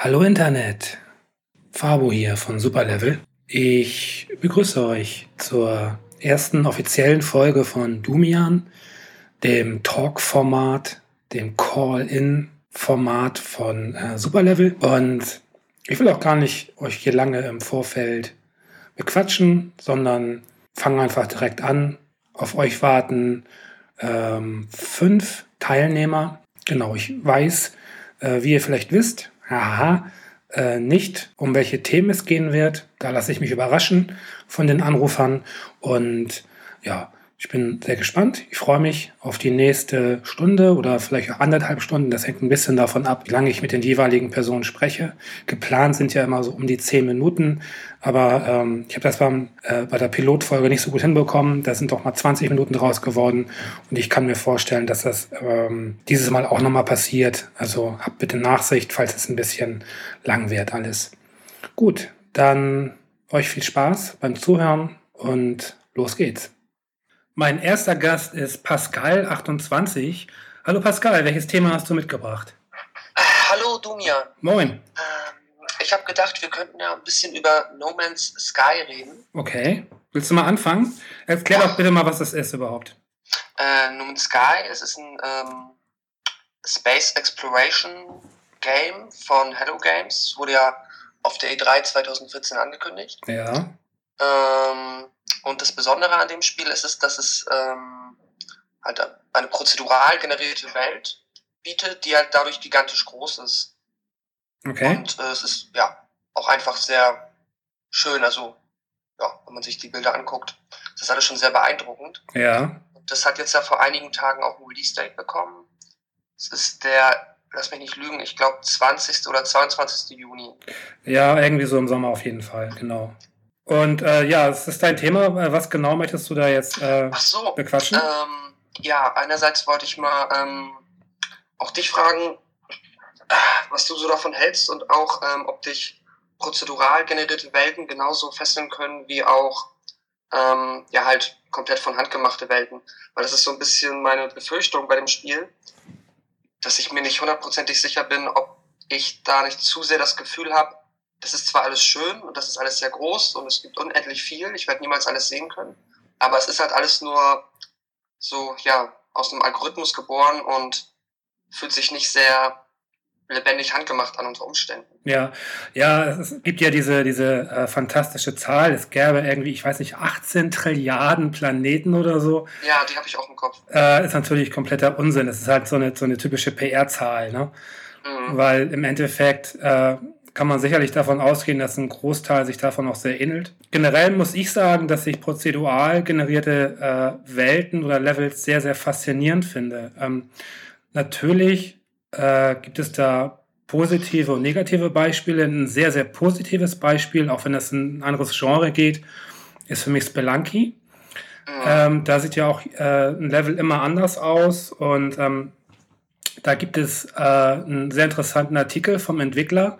Hallo Internet, Fabo hier von Superlevel. Ich begrüße euch zur ersten offiziellen Folge von Dumian, dem Talk-Format, dem Call-In-Format von äh, Superlevel. Und ich will auch gar nicht euch hier lange im Vorfeld bequatschen, sondern fange einfach direkt an, auf euch warten ähm, fünf Teilnehmer. Genau, ich weiß, äh, wie ihr vielleicht wisst, haha, äh, nicht, um welche Themen es gehen wird. Da lasse ich mich überraschen von den Anrufern. Und ja, ich bin sehr gespannt. Ich freue mich auf die nächste Stunde oder vielleicht auch anderthalb Stunden. Das hängt ein bisschen davon ab, wie lange ich mit den jeweiligen Personen spreche. Geplant sind ja immer so um die zehn Minuten. Aber ähm, ich habe das beim, äh, bei der Pilotfolge nicht so gut hinbekommen. Da sind doch mal 20 Minuten draus geworden. Und ich kann mir vorstellen, dass das ähm, dieses Mal auch nochmal passiert. Also habt bitte Nachsicht, falls es ein bisschen lang wird alles. Gut, dann euch viel Spaß beim Zuhören und los geht's. Mein erster Gast ist Pascal28. Hallo Pascal, welches Thema hast du mitgebracht? Hallo Dumia. Moin. Ich habe gedacht, wir könnten ja ein bisschen über No Man's Sky reden. Okay. Willst du mal anfangen? Erklär doch bitte mal, was das ist überhaupt. Äh, no Man's Sky, es ist ein ähm, Space Exploration Game von Hello Games. Wurde ja auf der E3 2014 angekündigt. Ja. Ähm, und das Besondere an dem Spiel ist es, dass es ähm, halt eine prozedural generierte Welt bietet, die halt dadurch gigantisch groß ist. Okay. Und äh, es ist ja auch einfach sehr schön. Also, ja, wenn man sich die Bilder anguckt, das ist alles schon sehr beeindruckend. Ja. Das hat jetzt ja vor einigen Tagen auch ein Release-Date bekommen. Es ist der, lass mich nicht lügen, ich glaube 20. oder 22. Juni. Ja, irgendwie so im Sommer auf jeden Fall, genau. Und äh, ja, es ist dein Thema. Äh, was genau möchtest du da jetzt äh, Ach so, bequatschen? Ähm, ja, einerseits wollte ich mal ähm, auch dich fragen, was du so davon hältst und auch, ähm, ob dich prozedural generierte Welten genauso fesseln können wie auch ähm, ja halt komplett von Hand gemachte Welten. Weil das ist so ein bisschen meine Befürchtung bei dem Spiel, dass ich mir nicht hundertprozentig sicher bin, ob ich da nicht zu sehr das Gefühl habe, das ist zwar alles schön und das ist alles sehr groß und es gibt unendlich viel, ich werde niemals alles sehen können, aber es ist halt alles nur so, ja, aus einem Algorithmus geboren und fühlt sich nicht sehr lebendig handgemacht an unter Umständen. Ja, ja, es gibt ja diese, diese äh, fantastische Zahl, es gäbe irgendwie, ich weiß nicht, 18 Trilliarden Planeten oder so. Ja, die habe ich auch im Kopf. Äh, ist natürlich kompletter Unsinn. Es ist halt so eine, so eine typische PR-Zahl, ne? Mhm. Weil im Endeffekt äh, kann man sicherlich davon ausgehen, dass ein Großteil sich davon auch sehr ähnelt. Generell muss ich sagen, dass ich prozedural generierte äh, Welten oder Levels sehr, sehr faszinierend finde. Ähm, natürlich äh, gibt es da positive und negative Beispiele. Ein sehr, sehr positives Beispiel, auch wenn das ein anderes Genre geht, ist für mich Spelunky. Mhm. Ähm, da sieht ja auch äh, ein Level immer anders aus und ähm, da gibt es äh, einen sehr interessanten Artikel vom Entwickler,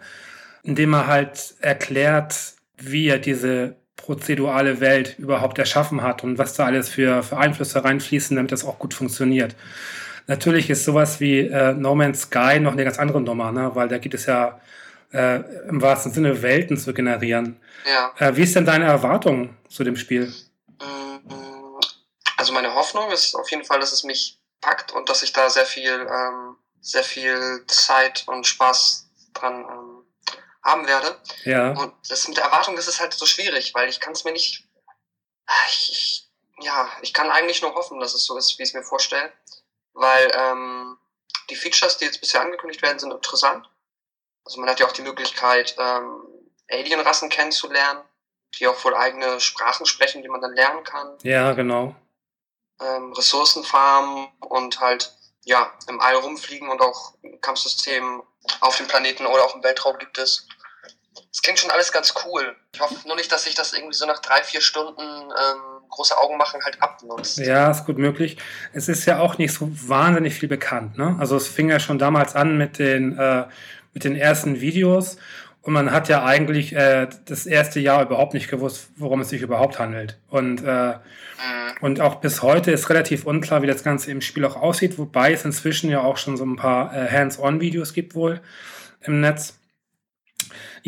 indem er halt erklärt, wie er diese prozedurale Welt überhaupt erschaffen hat und was da alles für, für Einflüsse reinfließen, damit das auch gut funktioniert. Natürlich ist sowas wie äh, No Man's Sky noch eine ganz andere Nummer, ne? weil da gibt es ja äh, im wahrsten Sinne Welten zu generieren. Ja. Äh, wie ist denn deine Erwartung zu dem Spiel? Also meine Hoffnung ist auf jeden Fall, dass es mich packt und dass ich da sehr viel, ähm, sehr viel Zeit und Spaß dran ähm, haben werde. Ja. Und das mit der Erwartung, das ist halt so schwierig, weil ich kann es mir nicht. Ich, ich, ja, ich kann eigentlich nur hoffen, dass es so ist, wie ich es mir vorstelle. Weil ähm, die Features, die jetzt bisher angekündigt werden, sind interessant. Also man hat ja auch die Möglichkeit, ähm, Alienrassen kennenzulernen, die auch wohl eigene Sprachen sprechen, die man dann lernen kann. Ja, genau. Ähm, Ressourcen farmen und halt ja im All rumfliegen und auch Kampfsystemen auf dem Planeten oder auch im Weltraum gibt es. Es klingt schon alles ganz cool. Ich hoffe nur nicht, dass sich das irgendwie so nach drei, vier Stunden ähm, große Augen machen halt abnutzt. Ja, ist gut möglich. Es ist ja auch nicht so wahnsinnig viel bekannt. Ne? Also es fing ja schon damals an mit den, äh, mit den ersten Videos und man hat ja eigentlich äh, das erste Jahr überhaupt nicht gewusst, worum es sich überhaupt handelt. Und, äh, mhm. und auch bis heute ist relativ unklar, wie das Ganze im Spiel auch aussieht, wobei es inzwischen ja auch schon so ein paar äh, Hands-on-Videos gibt wohl im Netz.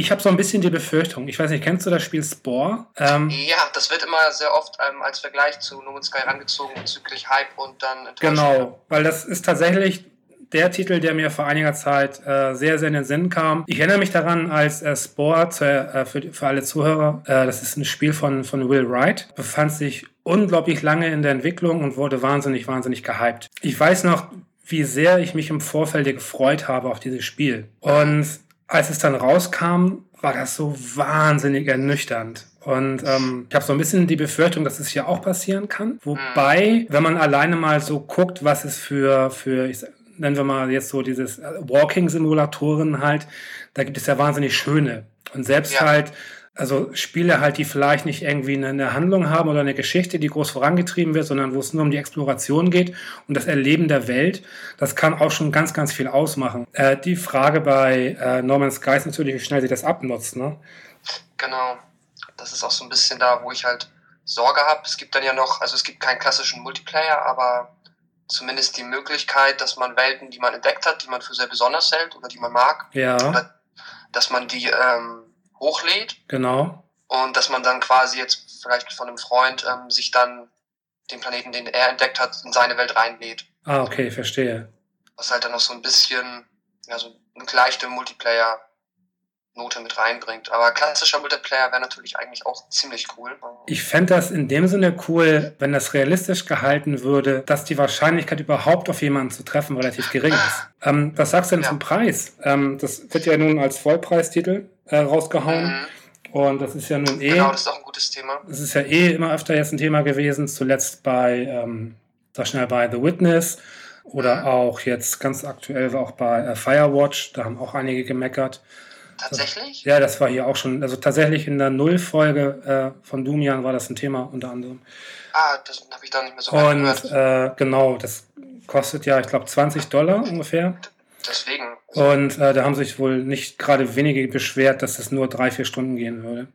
Ich habe so ein bisschen die Befürchtung, ich weiß nicht, kennst du das Spiel Spore? Ähm, ja, das wird immer sehr oft ähm, als Vergleich zu No Man's Sky rangezogen bezüglich Hype und dann Genau, weil das ist tatsächlich der Titel, der mir vor einiger Zeit äh, sehr, sehr in den Sinn kam. Ich erinnere mich daran, als äh, Spore äh, für, für alle Zuhörer, äh, das ist ein Spiel von, von Will Wright, befand sich unglaublich lange in der Entwicklung und wurde wahnsinnig, wahnsinnig gehypt. Ich weiß noch, wie sehr ich mich im Vorfeld gefreut habe auf dieses Spiel. Und als es dann rauskam, war das so wahnsinnig ernüchternd. Und ähm, ich habe so ein bisschen die Befürchtung, dass es hier auch passieren kann. Wobei, wenn man alleine mal so guckt, was es für, für ich nennen wir mal jetzt so dieses äh, Walking-Simulatoren halt, da gibt es ja wahnsinnig schöne. Und selbst ja. halt, also Spiele halt, die vielleicht nicht irgendwie eine, Handlung haben oder eine Geschichte, die groß vorangetrieben wird, sondern wo es nur um die Exploration geht und das Erleben der Welt, das kann auch schon ganz, ganz viel ausmachen. Äh, die Frage bei äh, Norman Sky ist natürlich, wie schnell sie das abnutzt, ne? Genau. Das ist auch so ein bisschen da, wo ich halt Sorge habe. Es gibt dann ja noch, also es gibt keinen klassischen Multiplayer, aber zumindest die Möglichkeit, dass man Welten, die man entdeckt hat, die man für sehr besonders hält oder die man mag, ja. dass man die ähm, hochlädt. Genau. Und dass man dann quasi jetzt vielleicht von einem Freund ähm, sich dann den Planeten, den er entdeckt hat, in seine Welt reinlädt. Ah, okay, verstehe. Was halt dann noch so ein bisschen, ja, so eine leichte Multiplayer Note mit reinbringt. Aber klassischer Multiplayer wäre natürlich eigentlich auch ziemlich cool. Ich fände das in dem Sinne cool, wenn das realistisch gehalten würde, dass die Wahrscheinlichkeit überhaupt auf jemanden zu treffen relativ gering ist. Ähm, was sagst du denn ja. zum Preis? Ähm, das wird ja nun als Vollpreistitel äh, rausgehauen. Mhm. Und das ist ja nun eh. Genau, das ist auch ein gutes Thema. Das ist ja eh immer öfter jetzt ein Thema gewesen, zuletzt bei, ähm, sag schnell, bei The Witness oder mhm. auch jetzt ganz aktuell auch bei äh, Firewatch. Da haben auch einige gemeckert. Tatsächlich? Ja, das war hier auch schon, also tatsächlich in der Nullfolge äh, von Dumian war das ein Thema unter anderem. Ah, das habe ich da nicht mehr so Und äh, genau, das kostet ja, ich glaube, 20 Dollar ungefähr. Deswegen. Und äh, da haben sich wohl nicht gerade wenige beschwert, dass es nur drei, vier Stunden gehen würde.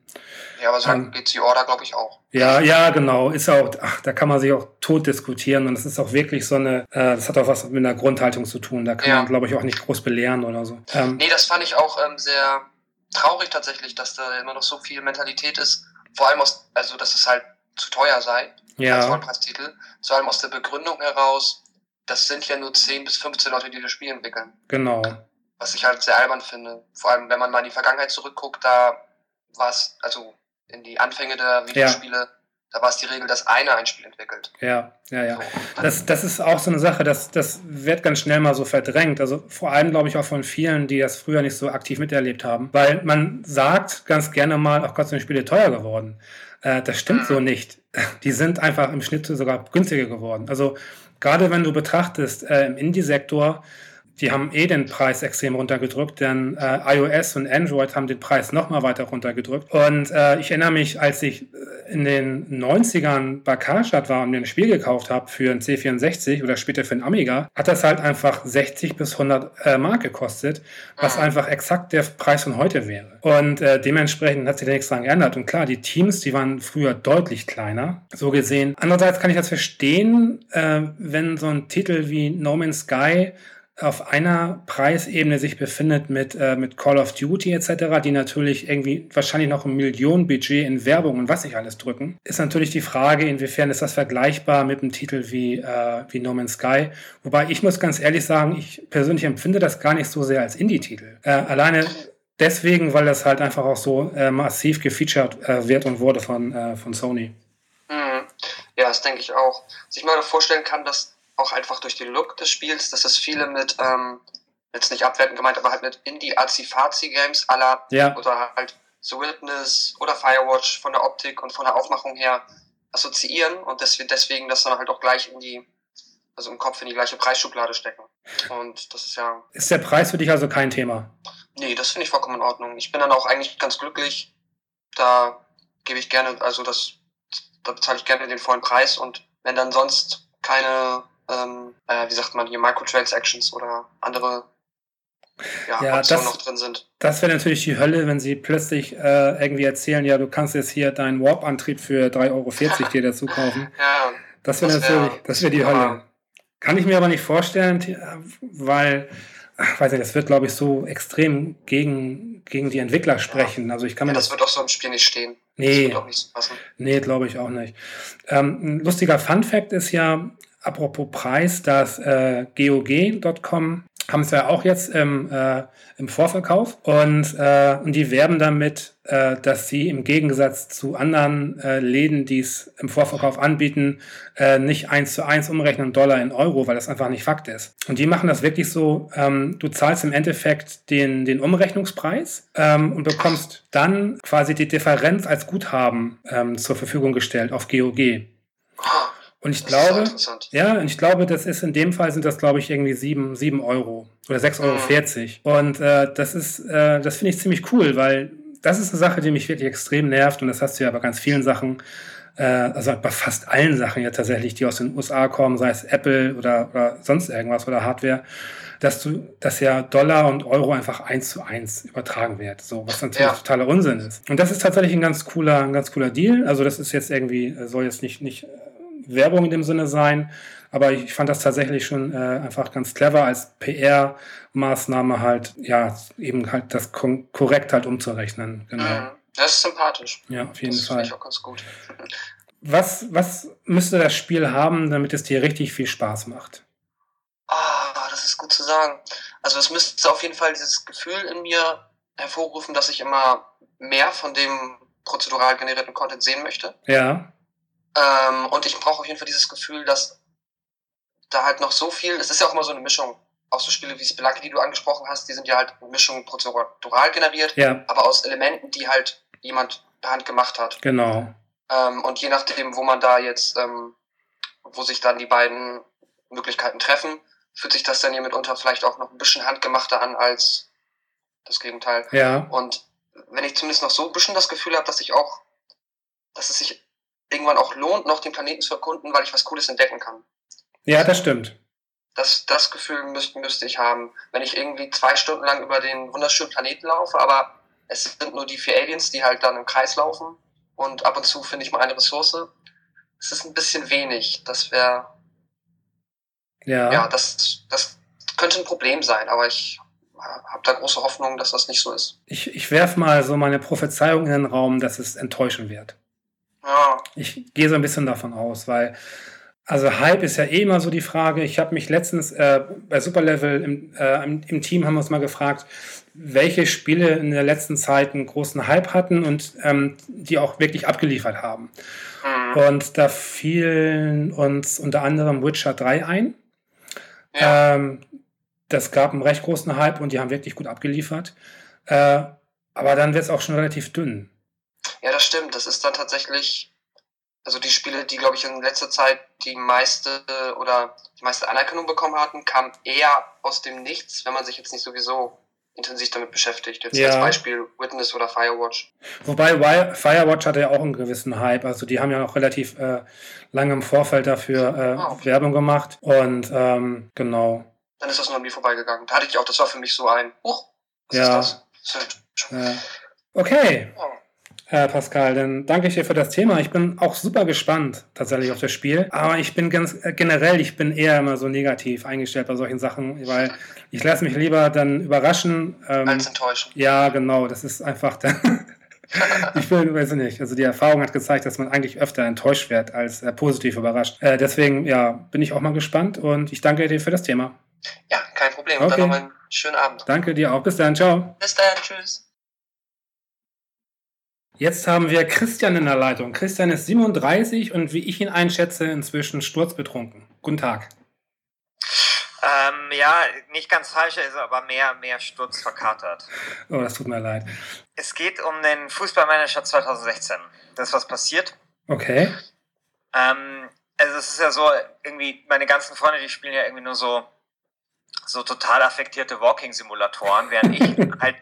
Ja, aber so ähm, geht die Order, glaube ich, auch. Ja, ja, genau. Ist auch, ach, da kann man sich auch tot diskutieren und es ist auch wirklich so eine, äh, das hat auch was mit einer Grundhaltung zu tun. Da kann ja. man, glaube ich, auch nicht groß belehren oder so. Ähm, nee, das fand ich auch ähm, sehr traurig tatsächlich, dass da immer noch so viel Mentalität ist. Vor allem aus, also dass es halt zu teuer sei ja. als Vollpreistitel. Vor allem aus der Begründung heraus, das sind ja nur 10 bis 15 Leute, die das Spiel entwickeln. Genau. Was ich halt sehr albern finde. Vor allem, wenn man mal in die Vergangenheit zurückguckt, da war es, also in die Anfänge der Videospiele, ja. da war es die Regel, dass einer ein Spiel entwickelt. Ja, ja, ja. So. Das, das ist auch so eine Sache, das, das wird ganz schnell mal so verdrängt. Also vor allem, glaube ich, auch von vielen, die das früher nicht so aktiv miterlebt haben. Weil man sagt ganz gerne mal, ach Gott, sind die Spiele teuer geworden. Äh, das stimmt mhm. so nicht. Die sind einfach im Schnitt sogar günstiger geworden. Also gerade wenn du betrachtest, äh, im Indie-Sektor, die haben eh den Preis extrem runtergedrückt, denn äh, iOS und Android haben den Preis nochmal weiter runtergedrückt. Und äh, ich erinnere mich, als ich äh, in den 90ern bei Karstadt war und mir ein Spiel gekauft habe für ein C64 oder später für ein Amiga, hat das halt einfach 60 bis 100 äh, Mark gekostet, was mhm. einfach exakt der Preis von heute wäre. Und äh, dementsprechend hat sich da nichts dran geändert. Und klar, die Teams, die waren früher deutlich kleiner, so gesehen. Andererseits kann ich das verstehen, äh, wenn so ein Titel wie No Man's Sky auf einer Preisebene sich befindet mit, äh, mit Call of Duty etc., die natürlich irgendwie wahrscheinlich noch ein Millionenbudget in Werbung und was nicht alles drücken, ist natürlich die Frage, inwiefern ist das vergleichbar mit einem Titel wie, äh, wie No Man's Sky. Wobei ich muss ganz ehrlich sagen, ich persönlich empfinde das gar nicht so sehr als Indie-Titel. Äh, alleine deswegen, weil das halt einfach auch so äh, massiv gefeatured äh, wird und wurde von, äh, von Sony. Mhm. Ja, das denke ich auch. Sich mal vorstellen kann, dass auch einfach durch den Look des Spiels, dass das viele mit, ähm, jetzt nicht abwertend gemeint, aber halt mit Indie-Azi-Fazi-Games aller ja. oder halt The Witness oder Firewatch von der Optik und von der Aufmachung her assoziieren und deswegen, deswegen das dann halt auch gleich in die, also im Kopf in die gleiche Preisschublade stecken. Und das ist ja. Ist der Preis für dich also kein Thema? Nee, das finde ich vollkommen in Ordnung. Ich bin dann auch eigentlich ganz glücklich. Da gebe ich gerne, also das, da bezahle ich gerne den vollen Preis und wenn dann sonst keine ähm, äh, wie sagt man hier, Microtransactions oder andere ja, ja das, noch drin sind. Das wäre natürlich die Hölle, wenn sie plötzlich äh, irgendwie erzählen, ja, du kannst jetzt hier deinen Warp-Antrieb für 3,40 Euro dir dazu kaufen. ja, das wäre natürlich, das wäre die ja. Hölle. Kann ich mir aber nicht vorstellen, weil, ach, weiß ich, das wird, glaube ich, so extrem gegen gegen die Entwickler sprechen. Also ich kann Ja, mir das wird auch so im Spiel nicht stehen. Das Nee, wird auch nicht so passen. nee, glaube ich auch nicht. Ähm, ein lustiger Fun-Fact ist ja, apropos Preis, dass äh, GOG.com haben es ja auch jetzt im, äh, im Vorverkauf und, äh, und die werben damit, äh, dass sie im Gegensatz zu anderen äh, Läden, die es im Vorverkauf anbieten, äh, nicht eins zu eins umrechnen Dollar in Euro, weil das einfach nicht Fakt ist. Und die machen das wirklich so, ähm, du zahlst im Endeffekt den, den Umrechnungspreis ähm, und bekommst dann quasi die Differenz als Guthaben ähm, zur Verfügung gestellt auf GOG. Und ich glaube, ja, und ich glaube, das ist in dem Fall sind das, glaube ich, irgendwie sieben, sieben Euro oder 6,40 Euro. Und äh, das ist, äh, das finde ich ziemlich cool, weil das ist eine Sache, die mich wirklich extrem nervt. Und das hast du ja bei ganz vielen Sachen, äh, also bei fast allen Sachen ja tatsächlich, die aus den USA kommen, sei es Apple oder, oder sonst irgendwas oder Hardware, dass du, dass ja Dollar und Euro einfach eins zu eins übertragen wird. So, was natürlich Ja. totaler Unsinn ist. Und das ist tatsächlich ein ganz cooler, ein ganz cooler Deal. Also das ist jetzt irgendwie, soll jetzt nicht, nicht Werbung in dem Sinne sein, aber ich fand das tatsächlich schon äh, einfach ganz clever als PR-Maßnahme halt, ja, eben halt das korrekt halt umzurechnen. Genau. Mhm. Das ist sympathisch. Ja, auf jeden das finde Fall. ich auch ganz gut. Was, was müsste das Spiel haben, damit es dir richtig viel Spaß macht? Ah, das ist gut zu sagen. Also es müsste auf jeden Fall dieses Gefühl in mir hervorrufen, dass ich immer mehr von dem prozedural generierten Content sehen möchte. Ja, Ähm, und ich brauche auf jeden Fall dieses Gefühl, dass da halt noch so viel, es ist ja auch immer so eine Mischung. Auch so Spiele wie Spelunky, die du angesprochen hast, die sind ja halt eine Mischung prozedural generiert, ja, aber aus Elementen, die halt jemand per Hand gemacht hat. genau. Ähm, und je nachdem, wo man da jetzt, ähm, wo sich dann die beiden Möglichkeiten treffen, fühlt sich das dann hier mitunter vielleicht auch noch ein bisschen handgemachter an als das Gegenteil. Ja, Und wenn ich zumindest noch so ein bisschen das Gefühl habe, dass ich auch, dass es sich irgendwann auch lohnt, noch den Planeten zu erkunden, weil ich was Cooles entdecken kann. ja, das stimmt. Das, das Gefühl müsste, müsste ich haben, wenn ich irgendwie zwei Stunden lang über den wunderschönen Planeten laufe, aber es sind nur die vier Aliens, die halt dann im Kreis laufen und ab und zu finde ich mal eine Ressource. Es ist ein bisschen wenig. Das wäre, Ja. ja, das, das könnte ein Problem sein, aber ich habe da große Hoffnung, dass das nicht so ist. Ich, ich werf mal so meine Prophezeiung in den Raum, dass es enttäuschen wird. Ja, Ich gehe so ein bisschen davon aus, weil, also Hype ist ja eh immer so die Frage. Ich habe mich letztens äh, bei Superlevel im, äh, im, Team haben wir uns mal gefragt, welche Spiele in der letzten Zeit einen großen Hype hatten und ähm, die auch wirklich abgeliefert haben. hm, Und da fielen uns unter anderem Witcher 3 ein. ja. Ähm, das gab einen recht großen Hype und die haben wirklich gut abgeliefert. Äh, aber dann wird es auch schon relativ dünn. Ja, das stimmt. Das ist dann tatsächlich, also die Spiele, die, glaube ich, in letzter Zeit die meiste oder die meiste Anerkennung bekommen hatten, kamen eher aus dem Nichts, wenn man sich jetzt nicht sowieso intensiv damit beschäftigt. Jetzt Ja. als Beispiel Witness oder Firewatch. Wobei Firewatch hatte ja auch einen gewissen Hype. Also die haben ja noch relativ äh, lange im Vorfeld dafür äh, Ah, okay. Werbung gemacht. Und ähm, genau. Dann ist das nur an mir vorbeigegangen. Da hatte ich auch, das war für mich so ein, huch, was Ja. ist das? Äh, okay, oh, äh, Pascal, dann danke ich dir für das Thema. Ich bin auch super gespannt tatsächlich auf das Spiel. Aber ich bin ganz äh, generell, ich bin eher immer so negativ eingestellt bei solchen Sachen, weil ich lasse mich lieber dann überraschen. Ähm, als enttäuschen. Ja, genau, das ist einfach dann. ich will, weiß ich nicht. Also die Erfahrung hat gezeigt, dass man eigentlich öfter enttäuscht wird als äh, positiv überrascht. Äh, deswegen, ja, bin ich auch mal gespannt und ich danke dir für das Thema. Ja, kein Problem. Okay. Dann noch einen schönen Abend. Danke dir auch. Bis dann. Ciao. Bis dann, tschüss. Jetzt haben wir Christian in der Leitung. Christian ist 37 und wie ich ihn einschätze, inzwischen sturzbetrunken. Guten Tag. Ähm, ja, nicht ganz falsch, er ist aber mehr, mehr Sturz verkatert. Oh, das tut mir leid. Es geht um den Fußballmanager 2016. Das ist was passiert. Okay. Ähm, also es ist ja so, irgendwie, meine ganzen Freunde, die spielen ja irgendwie nur so, so total affektierte Walking-Simulatoren, während ich halt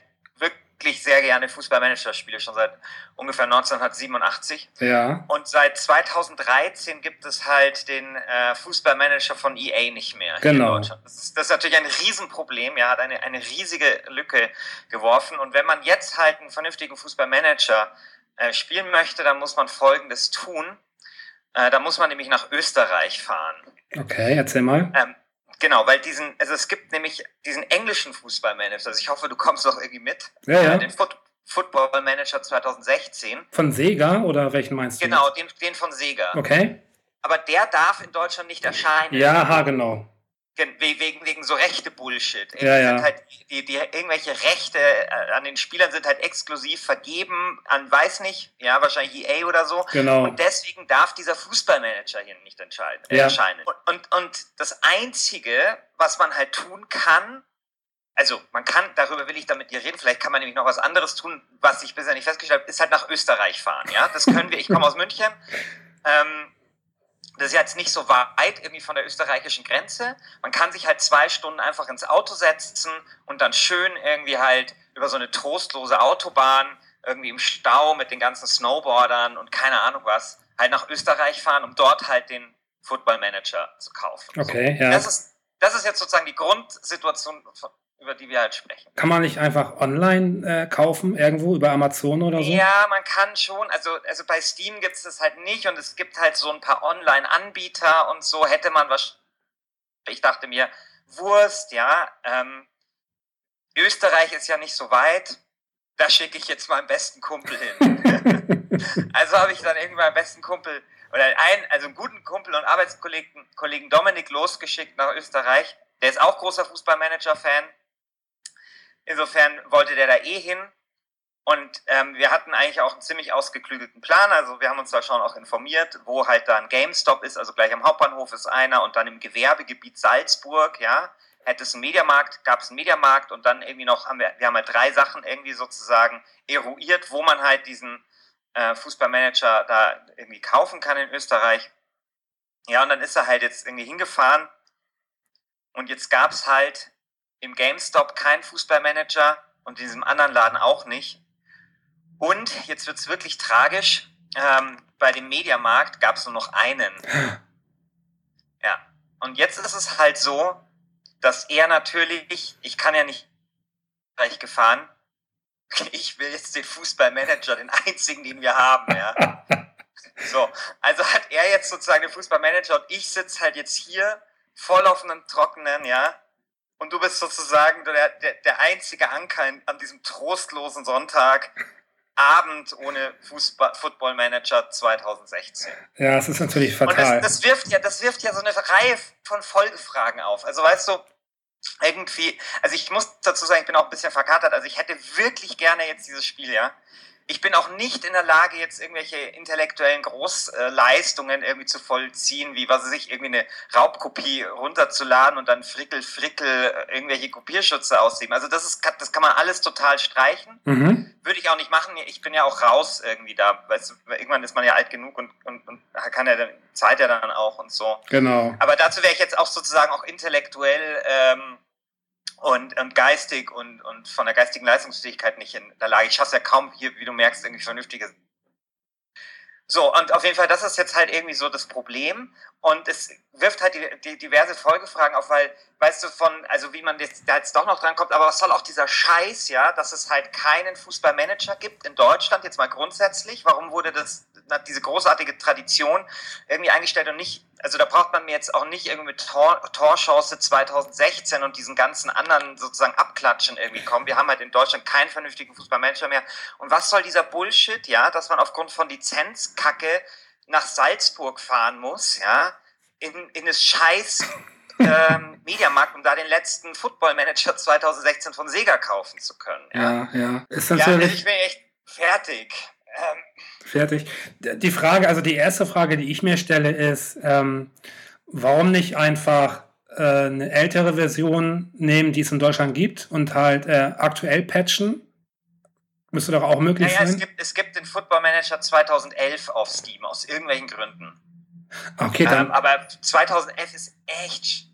wirklich sehr gerne Fußballmanager spiele, schon seit ungefähr 1987. Ja. Und seit 2013 gibt es halt den äh, Fußballmanager von EA nicht mehr Genau. Das ist, das ist natürlich ein Riesenproblem. Er hat eine, eine riesige Lücke geworfen. Und wenn man jetzt halt einen vernünftigen Fußballmanager äh, spielen möchte, dann muss man Folgendes tun. Äh, da muss man nämlich nach Österreich fahren. Okay, erzähl mal. Ähm, Genau, weil diesen, also es gibt nämlich diesen englischen Fußballmanager, also ich hoffe, du kommst doch irgendwie mit. Ja, ja. Den Foot Football Manager 2016. Von Sega oder welchen meinst du? Genau, den, den von Sega. Okay. Aber der darf in Deutschland nicht erscheinen. Ja, ha, genau. Wegen, wegen so rechte Bullshit. Ja, ja. Halt, die, die, irgendwelche Rechte äh, an den Spielern sind halt exklusiv vergeben an, weiß nicht, ja, wahrscheinlich EA oder so. Genau. Und deswegen darf dieser Fußballmanager hier nicht entscheiden, ja. erscheinen. Und, und, und das Einzige, was man halt tun kann, also man kann, darüber will ich damit dir reden, vielleicht kann man nämlich noch was anderes tun, was ich bisher nicht festgestellt habe, ist halt nach Österreich fahren. Ja, das können wir. Ich komme aus München. Ähm, das ist jetzt nicht so weit irgendwie von der österreichischen Grenze. Man kann sich halt zwei Stunden einfach ins Auto setzen und dann schön irgendwie halt über so eine trostlose Autobahn irgendwie im Stau mit den ganzen Snowboardern und keine Ahnung was halt nach Österreich fahren, um dort halt den Football Manager zu kaufen. Okay, ja. Das ist, das ist jetzt sozusagen die Grundsituation, über die wir halt sprechen. Kann man nicht einfach online äh, kaufen, irgendwo über Amazon oder so? Ja, man kann schon. Also, also bei Steam gibt es das halt nicht und es gibt halt so ein paar Online-Anbieter und so hätte man was. Ich dachte mir, Wurst, ja. Ähm, Österreich ist ja nicht so weit. Da schicke ich jetzt meinen besten Kumpel hin. also habe ich dann irgendwann meinen besten Kumpel oder einen, also einen guten Kumpel und Arbeitskollegen Kollegen Dominik losgeschickt nach Österreich. Der ist auch großer Fußballmanager-Fan Insofern wollte der da eh hin. Und ähm, wir hatten eigentlich auch einen ziemlich ausgeklügelten Plan. Also wir haben uns da schon auch informiert, wo halt da ein GameStop ist. Also gleich am Hauptbahnhof ist einer und dann im Gewerbegebiet Salzburg, ja, hätte es einen Mediamarkt, gab es einen Mediamarkt und dann irgendwie noch haben wir, wir haben halt drei Sachen irgendwie sozusagen eruiert, wo man halt diesen äh, Fußballmanager da irgendwie kaufen kann in Österreich. Ja, und dann ist er halt jetzt irgendwie hingefahren und jetzt gab es halt im GameStop kein Fußballmanager und in diesem anderen Laden auch nicht. Und jetzt wird es wirklich tragisch. Ähm, bei dem Mediamarkt gab es nur noch einen. Ja. Und jetzt ist es halt so, dass er natürlich, ich kann ja nicht gleich gefahren, ich will jetzt den Fußballmanager, den einzigen, den wir haben, ja. So, also hat er jetzt sozusagen den Fußballmanager und ich sitze halt jetzt hier voll auf einem Trockenen, ja, und du bist sozusagen der, der, der einzige Anker an diesem trostlosen Sonntag. Abend ohne Fußball, Football Manager 2016. Ja, es ist natürlich fatal. Und das, das, wirft ja, das wirft ja so eine Reihe von Folgefragen auf. Also weißt du, irgendwie, also ich muss dazu sagen, ich bin auch ein bisschen verkatert. Also ich hätte wirklich gerne jetzt dieses Spiel, ja ich bin auch nicht in der Lage, jetzt irgendwelche intellektuellen Großleistungen irgendwie zu vollziehen, wie was weiß ich, irgendwie eine Raubkopie runterzuladen und dann frickel, frickel äh, irgendwelche Kopierschutze aussieben. Also das ist, das kann man alles total streichen. Mhm. Würde ich auch nicht machen. Ich bin ja auch raus irgendwie da. Weißt du, irgendwann ist man ja alt genug und, und, und kann ja dann, Zeit ja dann auch und so. Genau. Aber dazu wäre ich jetzt auch sozusagen auch intellektuell, ähm, und, und geistig und, und von der geistigen Leistungsfähigkeit nicht in der Lage. Ich schaff's ja kaum hier, wie du merkst, irgendwie vernünftige. So, und auf jeden Fall, das ist jetzt halt irgendwie so das Problem. Und es wirft halt die, die diverse Folgefragen auf, weil, weißt du, von, also wie man jetzt, da jetzt doch noch dran kommt, aber was soll auch dieser Scheiß, ja, dass es halt keinen Fußballmanager gibt in Deutschland, jetzt mal grundsätzlich. Warum wurde das diese großartige Tradition irgendwie eingestellt und nicht, also da braucht man mir jetzt auch nicht irgendwie mit Tor, Torchance 2016 und diesen ganzen anderen sozusagen Abklatschen irgendwie kommen. Wir haben halt in Deutschland keinen vernünftigen Fußballmanager mehr. Und was soll dieser Bullshit, ja, dass man aufgrund von Lizenzkacke nach Salzburg fahren muss, ja, in, in das Scheiß ähm, Mediamarkt, um da den letzten Football Manager 2016 von Sega kaufen zu können. Ja, ja. ja. Ist natürlich ja, ich bin echt fertig. Ähm, Fertig. Die Frage, also die erste Frage, die ich mir stelle, ist, ähm, warum nicht einfach äh, eine ältere Version nehmen, die es in Deutschland gibt und halt äh, aktuell patchen? Müsste doch auch möglich naja, sein. Es gibt, es gibt den Football Manager 2011 auf Steam, aus irgendwelchen Gründen. Okay, dann. Ähm, aber 2011 ist echt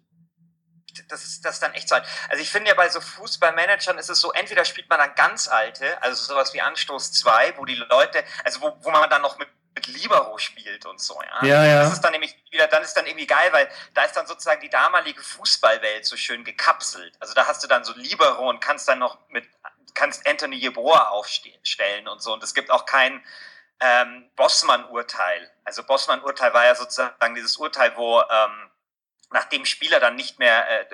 das ist das ist dann echt so alt. Also ich finde ja bei so Fußballmanagern ist es so, entweder spielt man dann ganz alte, also sowas wie Anstoß 2, wo die Leute, also wo, wo man dann noch mit mit Libero spielt und so, ja. Ja, ja. Das ist dann nämlich wieder, dann ist dann irgendwie geil, weil da ist dann sozusagen die damalige Fußballwelt so schön gekapselt. Also da hast du dann so Libero und kannst dann noch mit, kannst Anthony Jeboa aufstellen und so. Und es gibt auch kein ähm, Bossmann-Urteil. Also Bossmann-Urteil war ja sozusagen dieses Urteil, wo ähm, nachdem Spieler dann nicht mehr, äh,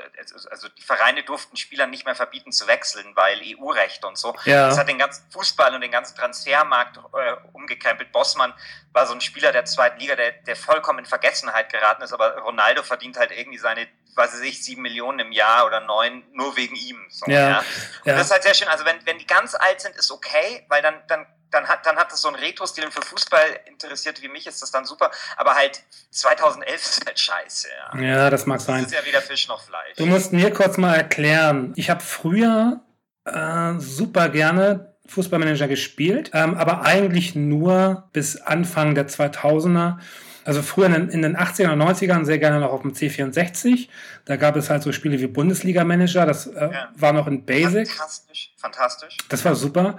also die Vereine durften Spielern nicht mehr verbieten zu wechseln, weil EU-Recht und so. Ja. Das hat den ganzen Fußball und den ganzen Transfermarkt äh, umgekrempelt. Bossmann war so ein Spieler der zweiten Liga, der, der vollkommen in Vergessenheit geraten ist, aber Ronaldo verdient halt irgendwie seine, was weiß ich, sieben Millionen im Jahr oder neun nur wegen ihm. So, ja. ja. Und ja. das ist halt sehr schön. Also wenn, wenn die ganz alt sind, ist okay, weil dann, dann dann hat, dann hat das so einen Retro-Stil und für Fußball interessiert wie mich ist das dann super. Aber halt 2011 ist halt scheiße. Ja, ja das mag sein. Das ist ja weder Fisch noch Fleisch. Du musst mir kurz mal erklären. Ich habe früher äh, super gerne Fußballmanager gespielt, ähm, aber eigentlich nur bis Anfang der 2000er. Also früher in, in, den 80er und 90ern sehr gerne noch auf dem C64. Da gab es halt so Spiele wie Bundesliga-Manager. Das äh, ja. war noch in Basic. Fantastisch, fantastisch. Das war super.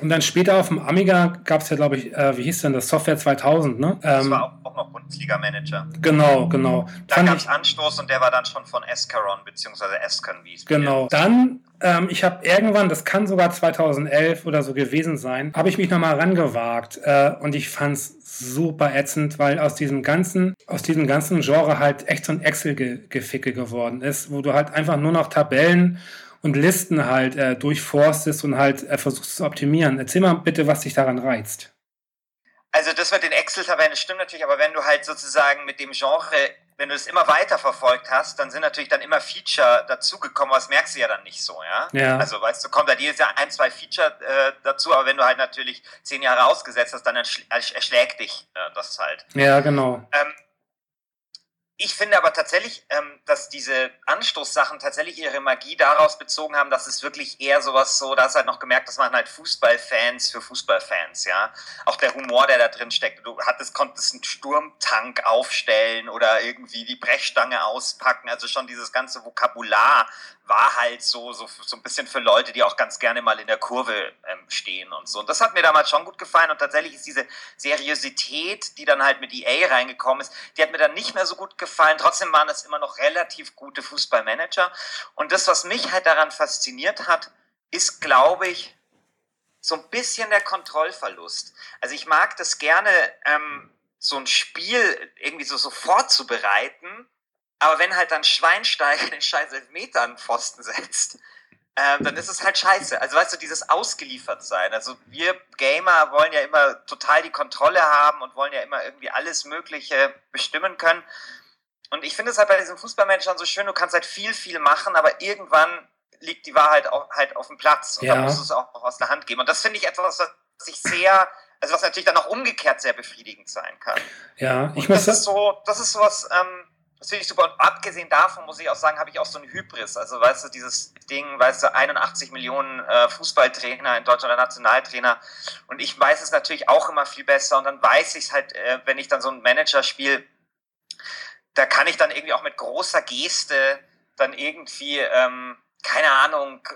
Und dann später auf dem Amiga gab es ja, glaube ich, äh, wie hieß denn das? Software 2000, ne? das ähm, war auch, auch noch Bundesliga-Manager. Genau, genau. Da gab es Anstoß und der war dann schon von Escaron, beziehungsweise Escon, wie es Genau. Dann, ähm, ich habe irgendwann, das kann sogar 2011 oder so gewesen sein, habe ich mich nochmal rangewagt äh, und ich fand es super ätzend, weil aus diesem ganzen, aus diesem ganzen Genre halt echt so ein Excel-Geficke geworden ist, wo du halt einfach nur noch Tabellen und Listen halt äh, durchforstest und halt äh, versuchst zu optimieren. Erzähl mal bitte, was dich daran reizt. Also das mit den Excel-Tabellen stimmt natürlich, aber wenn du halt sozusagen mit dem Genre, wenn du es immer weiter verfolgt hast, dann sind natürlich dann immer Feature dazugekommen, was merkst du ja dann nicht so, ja? ja. Also weißt du, kommt da jedes Jahr ein, zwei Feature äh, dazu, aber wenn du halt natürlich zehn Jahre ausgesetzt hast, dann erschlägt dich äh, das halt. Ja, genau. Ähm, ich finde aber tatsächlich, ähm, dass diese Anstoßsachen tatsächlich ihre Magie daraus bezogen haben, dass es wirklich eher sowas so, da hast halt noch gemerkt, das machen halt Fußballfans für Fußballfans, ja. Auch der Humor, der da drin steckt. Du hattest, konntest einen Sturmtank aufstellen oder irgendwie die Brechstange auspacken. Also schon dieses ganze Vokabular war halt so, so, so ein bisschen für Leute, die auch ganz gerne mal in der Kurve ähm, stehen und so. Und das hat mir damals schon gut gefallen. Und tatsächlich ist diese Seriosität, die dann halt mit EA reingekommen ist, die hat mir dann nicht mehr so gut gefallen. Trotzdem waren es immer noch relativ gute Fußballmanager. Und das, was mich halt daran fasziniert hat, ist, glaube ich, so ein bisschen der Kontrollverlust. Also ich mag das gerne, ähm, so ein Spiel irgendwie so, so vorzubereiten aber wenn halt dann Schweinsteiger den scheiß Elfmeter an den Pfosten setzt, ähm, dann ist es halt scheiße. Also weißt du, dieses ausgeliefert sein. Also wir Gamer wollen ja immer total die Kontrolle haben und wollen ja immer irgendwie alles Mögliche bestimmen können. Und ich finde es halt bei diesen Fußballmanagern so schön, du kannst halt viel, viel machen, aber irgendwann liegt die Wahrheit auch halt auf dem Platz und ja. da musst du es auch, auch aus der Hand geben. Und das finde ich etwas, was ich sehr, also was natürlich dann auch umgekehrt sehr befriedigend sein kann. Ja, ich und muss das ist so, das ist sowas, ähm, das finde ich super. Und abgesehen davon muss ich auch sagen, habe ich auch so einen Hybris. Also, weißt du, dieses Ding, weißt du, 81 Millionen äh, Fußballtrainer in Deutschland oder Nationaltrainer. Und ich weiß es natürlich auch immer viel besser. Und dann weiß ich es halt, äh, wenn ich dann so ein Manager spiele, da kann ich dann irgendwie auch mit großer Geste dann irgendwie, ähm, keine Ahnung,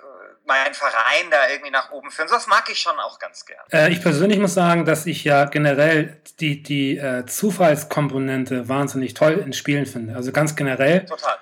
meinen Verein da irgendwie nach oben führen. Das mag ich schon auch ganz gern. Äh, ich persönlich muss sagen, dass ich ja generell die, die äh, Zufallskomponente wahnsinnig toll in Spielen finde. Also ganz generell. Total.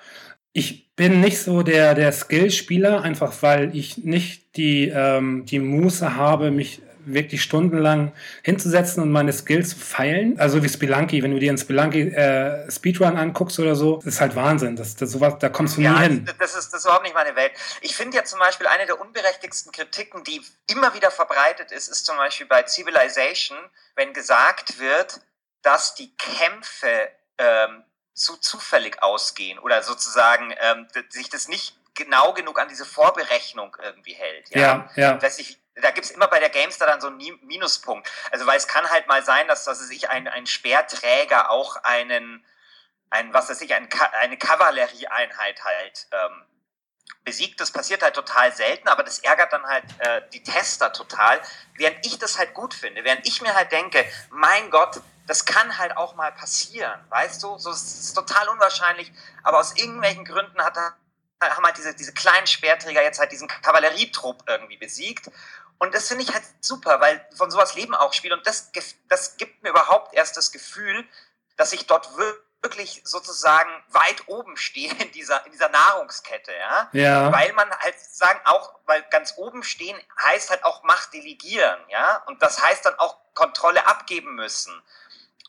Ich bin nicht so der, der Skillspieler, einfach weil ich nicht die, ähm, die Muße habe, mich wirklich stundenlang hinzusetzen und meine Skills zu feilen. Also wie Spelunky, wenn du dir einen Spelunky äh, Speedrun anguckst oder so, ist halt Wahnsinn. Das, das, sowas, da kommst du ja, nie hin. Das ist, das ist überhaupt nicht meine Welt. Ich finde ja zum Beispiel eine der unberechtigsten Kritiken, die immer wieder verbreitet ist, ist zum Beispiel bei Civilization, wenn gesagt wird, dass die Kämpfe ähm, zu zufällig ausgehen oder sozusagen ähm, sich das nicht genau genug an diese Vorberechnung irgendwie hält. Ja, ja. ja. Dass ich da gibt's immer bei der Gamestar dann so einen Minuspunkt. Also weil es kann halt mal sein, dass, dass sich ein, ein Speerträger auch einen, ein, was weiß ich, ein, eine Kavallerieeinheit halt ähm, besiegt. Das passiert halt total selten, aber das ärgert dann halt äh, die Tester total. Während ich das halt gut finde, während ich mir halt denke, mein Gott, das kann halt auch mal passieren, weißt du? So, es ist total unwahrscheinlich, aber aus irgendwelchen Gründen hat er haben halt diese, diese kleinen Speerträger jetzt halt diesen Kavallerietrupp irgendwie besiegt. Und das finde ich halt super, weil von sowas leben auch Spiele. Und das, das gibt mir überhaupt erst das Gefühl, dass ich dort wirklich sozusagen weit oben stehe in dieser, in dieser Nahrungskette, ja? ja. Weil man halt sagen auch, weil ganz oben stehen heißt halt auch Macht delegieren, ja? Und das heißt dann auch Kontrolle abgeben müssen.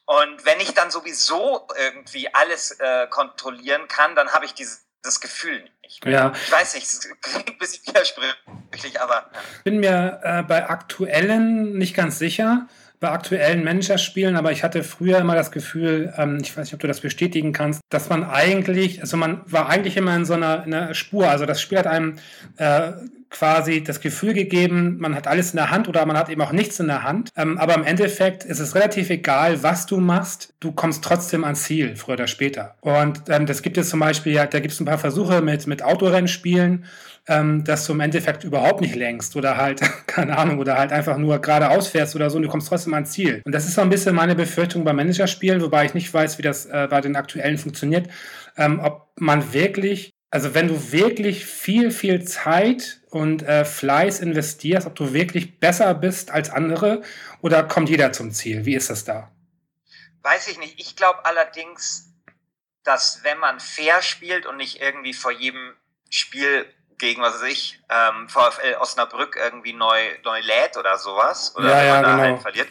Und wenn ich dann sowieso irgendwie alles äh, kontrollieren kann, dann habe ich dieses das Gefühl nicht. Ja. Ich weiß nicht, es klingt ein bisschen widersprüchlich, aber. Ich bin mir äh, bei aktuellen nicht ganz sicher, bei aktuellen Managerspielen, aber ich hatte früher immer das Gefühl, ähm, ich weiß nicht, ob du das bestätigen kannst, dass man eigentlich, also man war eigentlich immer in so einer, in einer Spur. Also das Spiel hat einem äh, quasi das Gefühl gegeben, man hat alles in der Hand oder man hat eben auch nichts in der Hand. Ähm, aber im Endeffekt ist es relativ egal, was du machst. Du kommst trotzdem ans Ziel, früher oder später. Und ähm, das gibt es zum Beispiel, ja, da gibt es ein paar Versuche mit, mit Autorennspielen, ähm, dass du im Endeffekt überhaupt nicht lenkst oder halt, keine Ahnung, oder halt einfach nur geradeaus fährst oder so und du kommst trotzdem ans Ziel. Und das ist so ein bisschen meine Befürchtung bei Managerspielen, wobei ich nicht weiß, wie das äh, bei den aktuellen funktioniert, ähm, ob man wirklich also wenn du wirklich viel, viel Zeit und äh, Fleiß investierst, ob du wirklich besser bist als andere oder kommt jeder zum Ziel? Wie ist das da? Weiß ich nicht. Ich glaube allerdings, dass wenn man fair spielt und nicht irgendwie vor jedem Spiel gegen, was weiß ich, ähm, VfL Osnabrück irgendwie neu, neu lädt oder sowas, oder ja, wenn man ja, da genau. halt verliert.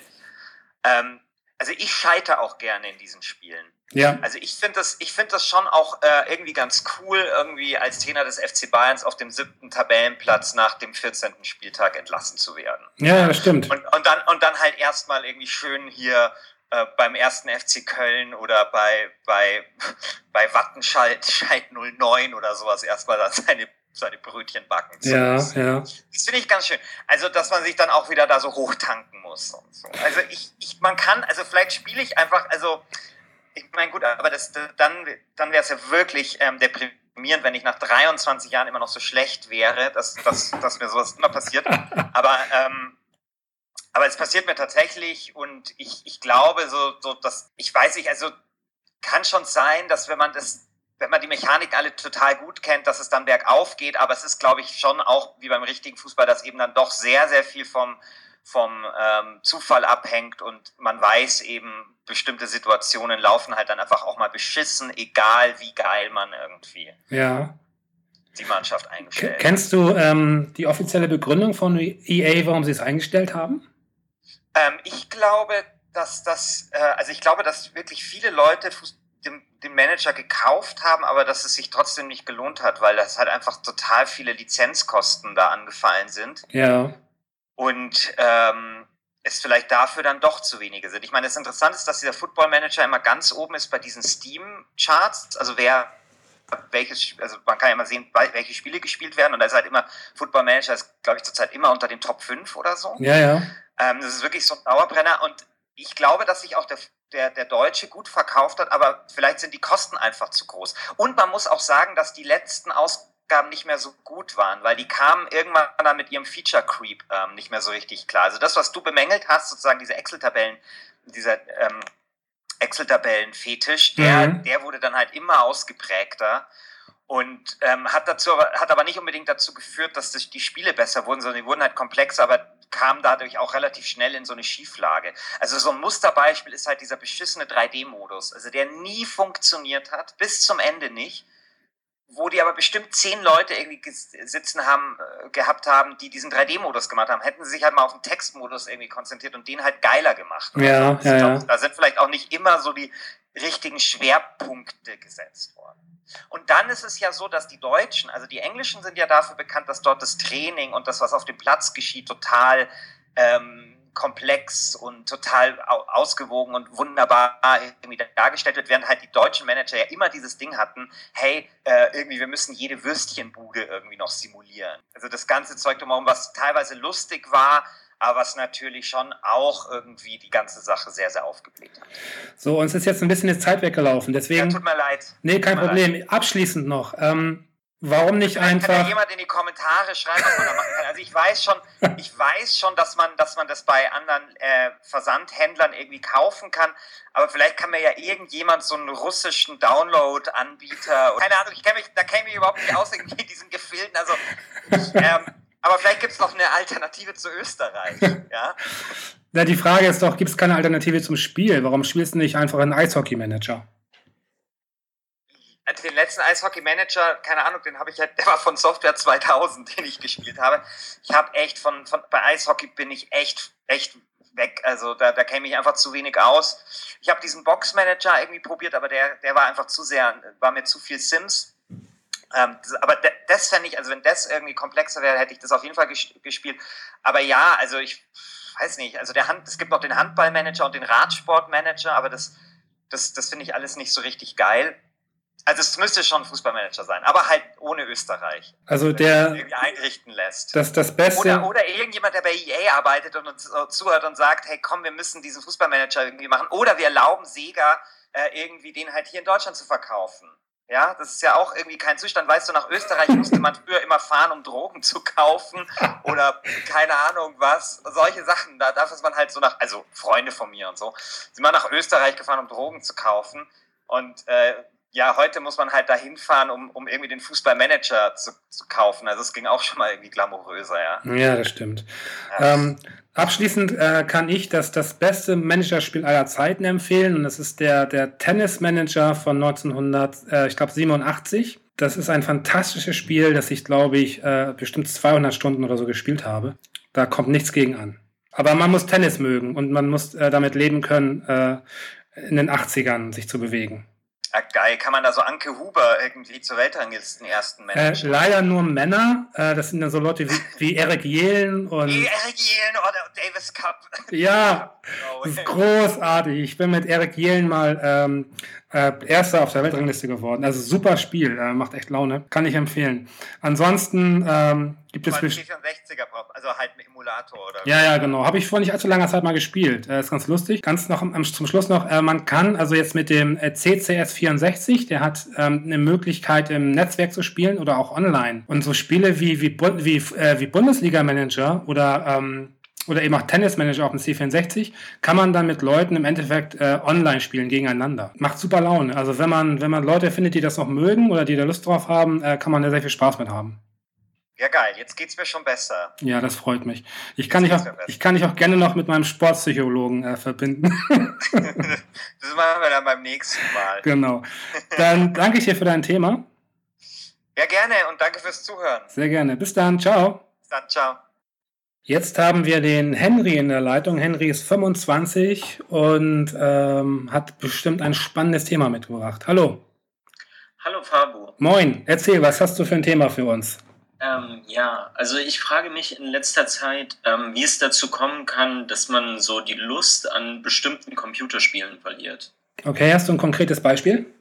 Ähm, also ich scheiter auch gerne in diesen Spielen. Ja. Also ich finde das, ich finde das schon auch äh, irgendwie ganz cool, irgendwie als Trainer des FC Bayerns auf dem siebten Tabellenplatz nach dem 14. Spieltag entlassen zu werden. Ja, das stimmt. Und, und dann und dann halt erstmal irgendwie schön hier äh, beim ersten FC Köln oder bei bei bei Wattenscheid Scheid 09 oder sowas erstmal seine seine Brötchen backen. zu Ja, müssen. ja. Das finde ich ganz schön. Also, dass man sich dann auch wieder da so hochtanken muss und so. Also ich, ich man kann, also vielleicht spiele ich einfach, also ich meine gut, aber das dann dann wäre es ja wirklich ähm, deprimierend, wenn ich nach 23 Jahren immer noch so schlecht wäre, dass, dass, dass mir sowas immer passiert. Aber ähm, aber es passiert mir tatsächlich und ich, ich glaube so, so dass ich weiß nicht, also kann schon sein, dass wenn man das wenn man die Mechanik alle total gut kennt, dass es dann bergauf geht, aber es ist, glaube ich, schon auch wie beim richtigen Fußball, dass eben dann doch sehr, sehr viel vom, vom ähm, Zufall abhängt und man weiß eben, bestimmte Situationen laufen halt dann einfach auch mal beschissen, egal wie geil man irgendwie Ja. die Mannschaft eingestellt. kennst du ähm, die offizielle Begründung von EA, warum sie es eingestellt haben? Ähm, ich glaube, dass das, äh, also ich glaube, dass wirklich viele Leute Fuß den, Manager gekauft haben, aber dass es sich trotzdem nicht gelohnt hat, weil das halt einfach total viele Lizenzkosten da angefallen sind. Ja. Und ähm, es vielleicht dafür dann doch zu wenige sind. Ich meine, das Interessante ist, dass dieser Football Manager immer ganz oben ist bei diesen Steam-Charts. Also wer welches, also man kann ja immer sehen, welche Spiele gespielt werden und da ist halt immer, Football Manager ist, glaube ich, zurzeit immer unter den Top 5 oder so. Ja, ja. Ähm, das ist wirklich so ein Dauerbrenner und ich glaube, dass sich auch der, der, der Deutsche gut verkauft hat, aber vielleicht sind die Kosten einfach zu groß. Und man muss auch sagen, dass die letzten Ausgaben nicht mehr so gut waren, weil die kamen irgendwann dann mit ihrem Feature Creep ähm, nicht mehr so richtig klar. Also das, was du bemängelt hast, sozusagen diese Excel-Tabellen, dieser ähm, Excel-Tabellen-Fetisch, der, Mhm. der wurde dann halt immer ausgeprägter und ähm, hat dazu aber, hat aber nicht unbedingt dazu geführt, dass das, die Spiele besser wurden, sondern die wurden halt komplexer, aber kamen dadurch auch relativ schnell in so eine Schieflage. Also so ein Musterbeispiel ist halt dieser beschissene 3D-Modus, also der nie funktioniert hat, bis zum Ende nicht, wo die aber bestimmt zehn Leute irgendwie sitzen haben, äh, gehabt haben, die diesen 3D-Modus gemacht haben. Hätten sie sich halt mal auf den Textmodus irgendwie konzentriert und den halt geiler gemacht. Ja, Also, ja, ich ja. glaub, Da sind vielleicht auch nicht immer so die richtigen Schwerpunkte gesetzt worden. Und dann ist es ja so, dass die Deutschen, also die Englischen sind ja dafür bekannt, dass dort das Training und das, was auf dem Platz geschieht, total ähm, komplex und total au ausgewogen und wunderbar irgendwie dargestellt wird, während halt die deutschen Manager ja immer dieses Ding hatten, hey, äh, irgendwie, wir müssen jede Würstchenbude irgendwie noch simulieren. Also das ganze Zeug drumherum, was teilweise lustig war, aber was natürlich schon auch irgendwie die ganze Sache sehr, sehr aufgebläht hat. So, uns ist jetzt ein bisschen die Zeit weggelaufen. Ja, Deswegen, tut mir leid. nee, kein Problem. Abschließend noch. Ähm, warum nicht Vielleicht kann ja einfach. jemand in die Kommentare schreiben, was man da machen kann. Also ich weiß schon, ich weiß schon, dass man, dass man das bei anderen äh, Versandhändlern irgendwie kaufen kann. Aber vielleicht kann mir ja irgendjemand so einen russischen Download-Anbieter, keine Ahnung, ich kenne mich, da kenne ich mich überhaupt nicht aus irgendwie in diesen Gefilden. Also ich, ähm, aber vielleicht gibt es noch eine Alternative zu Österreich. Ja? Na, die Frage ist doch, gibt es keine Alternative zum Spiel? Warum spielst du nicht einfach einen Eishockey-Manager? Also den letzten Eishockey-Manager, keine Ahnung, den habe ich halt, der war von Software 2000, den ich gespielt habe. Ich habe echt von, von, bei Eishockey bin ich echt, echt weg. Also da, da käme ich einfach zu wenig aus. Ich habe diesen Boxmanager irgendwie probiert, aber der, der war einfach zu sehr, war mir zu viel Sims. Ähm, das, aber das fände ich, also wenn das irgendwie komplexer wäre, hätte ich das auf jeden Fall gespielt. Aber ja, also ich weiß nicht, also der Hand, es gibt noch den Handballmanager und den Radsportmanager, aber das, das, das finde ich alles nicht so richtig geil. Also es müsste schon Fußballmanager sein, aber halt ohne Österreich. Also der irgendwie einrichten lässt. Das, das Beste. Oder, oder irgendjemand, der bei EA arbeitet und uns zuhört und sagt, hey komm, wir müssen diesen Fußballmanager irgendwie machen. Oder wir erlauben Sega äh, irgendwie den halt hier in Deutschland zu verkaufen. Ja, das ist ja auch irgendwie kein Zustand. Weißt du, nach Österreich musste man früher immer fahren, um Drogen zu kaufen oder keine Ahnung was. Solche Sachen. Da darf es man halt so nach, also Freunde von mir und so, sind mal nach Österreich gefahren, um Drogen zu kaufen. Und äh, ja, heute muss man halt dahin fahren, um, um irgendwie den Fußballmanager zu, zu kaufen. Also es ging auch schon mal irgendwie glamouröser, ja. Ja, das stimmt. Ja. Ähm, abschließend äh, kann ich das, das beste Managerspiel aller Zeiten empfehlen und das ist der, der Tennis-Manager von 1900, äh, ich glaube 87. Das ist ein fantastisches Spiel, das ich, glaube ich, äh, bestimmt 200 Stunden oder so gespielt habe. Da kommt nichts gegen an. Aber man muss Tennis mögen und man muss äh, damit leben können, äh, in den 80ern sich zu bewegen. Ah, geil. Kann man da so Anke Huber irgendwie zur Weltranglisten ersten Manager? Äh, leider nur Männer. Äh, das sind dann so Leute wie, wie Eric Jelen und. Wie Eric Jelen oder Davis Cup. Ja, das ist großartig. Ich bin mit Eric Jelen mal ähm, äh, Erster auf der Weltrangliste geworden. Also super Spiel, äh, macht echt Laune. Kann ich empfehlen. Ansonsten ähm, gibt es. 64er braucht, also halt ein Emulator oder. Ja, ja, genau. Habe ich vor nicht allzu langer Zeit mal gespielt. Äh, ist ganz lustig. Ganz noch am, zum Schluss noch, äh, man kann also jetzt mit dem äh, CCS 64, der hat ähm, eine Möglichkeit im Netzwerk zu spielen oder auch online. Und so Spiele wie, wie, wie, äh, wie Bundesliga-Manager oder ähm, oder eben auch Tennismanager auf dem C64, kann man dann mit Leuten im Endeffekt äh, online spielen gegeneinander. Macht super Laune. Also wenn man, wenn man Leute findet, die das noch mögen oder die da Lust drauf haben, äh, kann man da sehr viel Spaß mit haben. Ja, geil, jetzt geht's mir schon besser. Ja, das freut mich. Ich kann, dich auch, ich kann dich auch gerne noch mit meinem Sportpsychologen äh, verbinden. das machen wir dann beim nächsten Mal. Genau. Dann danke ich dir für dein Thema. Ja, gerne und danke fürs Zuhören. Sehr gerne. Bis dann. Ciao. Bis dann. Ciao. Jetzt haben wir den Henry in der Leitung. Henry ist 25 und ähm, hat bestimmt ein spannendes Thema mitgebracht. Hallo. Hallo Fabu. Moin, erzähl, was hast du für ein Thema für uns? Ähm, ja, also ich frage mich in letzter Zeit, ähm, wie es dazu kommen kann, dass man so die Lust an bestimmten Computerspielen verliert. Okay, hast du ein konkretes Beispiel?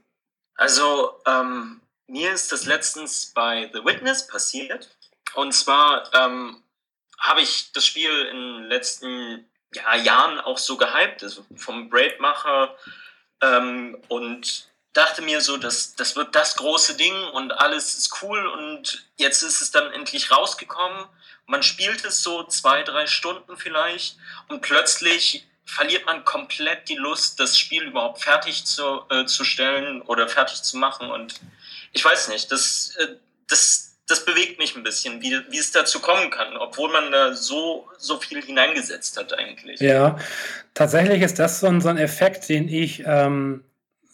Also, ähm, mir ist das letztens bei The Witness passiert. Und zwar ähm, habe ich das Spiel in den letzten ja, Jahren auch so gehypt, also vom Braidmacher ähm, und dachte mir so, dass das wird das große Ding und alles ist cool und jetzt ist es dann endlich rausgekommen. Man spielt es so zwei, drei Stunden vielleicht und plötzlich verliert man komplett die Lust, das Spiel überhaupt fertig zu, äh, zu stellen oder fertig zu machen und ich weiß nicht, das, äh, das, das bewegt mich ein bisschen, wie, wie es dazu kommen kann, obwohl man da so, so viel hineingesetzt hat eigentlich. Ja, tatsächlich ist das so ein, so ein Effekt, den ich ähm,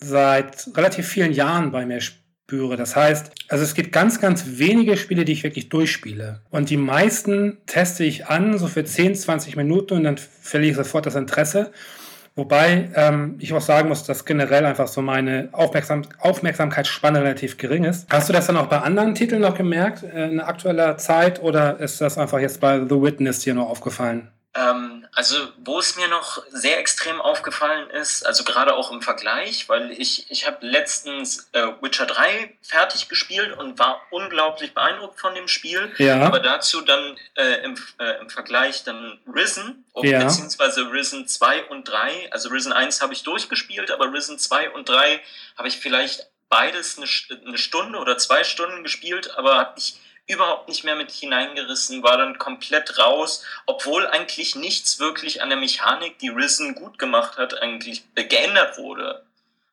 seit relativ vielen Jahren bei mir spüre. Das heißt, also es gibt ganz, ganz wenige Spiele, die ich wirklich durchspiele. Und die meisten teste ich an, so für 10, 20 Minuten und dann verliere ich sofort das Interesse. Wobei ähm, ich auch sagen muss, dass generell einfach so meine Aufmerksam Aufmerksamkeitsspanne relativ gering ist. Hast du das dann auch bei anderen Titeln noch gemerkt äh, in aktueller Zeit oder ist das einfach jetzt bei The Witness hier nur aufgefallen? Ähm, also, wo es mir noch sehr extrem aufgefallen ist, also gerade auch im Vergleich, weil ich, ich habe letztens äh, Witcher 3 fertig gespielt und war unglaublich beeindruckt von dem Spiel. Ja. Aber dazu dann äh, im, äh, im Vergleich dann Risen, ja. beziehungsweise Risen 2 und 3. Also Risen 1 habe ich durchgespielt, aber Risen 2 und 3 habe ich vielleicht beides eine, eine Stunde oder zwei Stunden gespielt, aber habe ich überhaupt nicht mehr mit hineingerissen, war dann komplett raus, obwohl eigentlich nichts wirklich an der Mechanik, die Risen gut gemacht hat, eigentlich geändert wurde.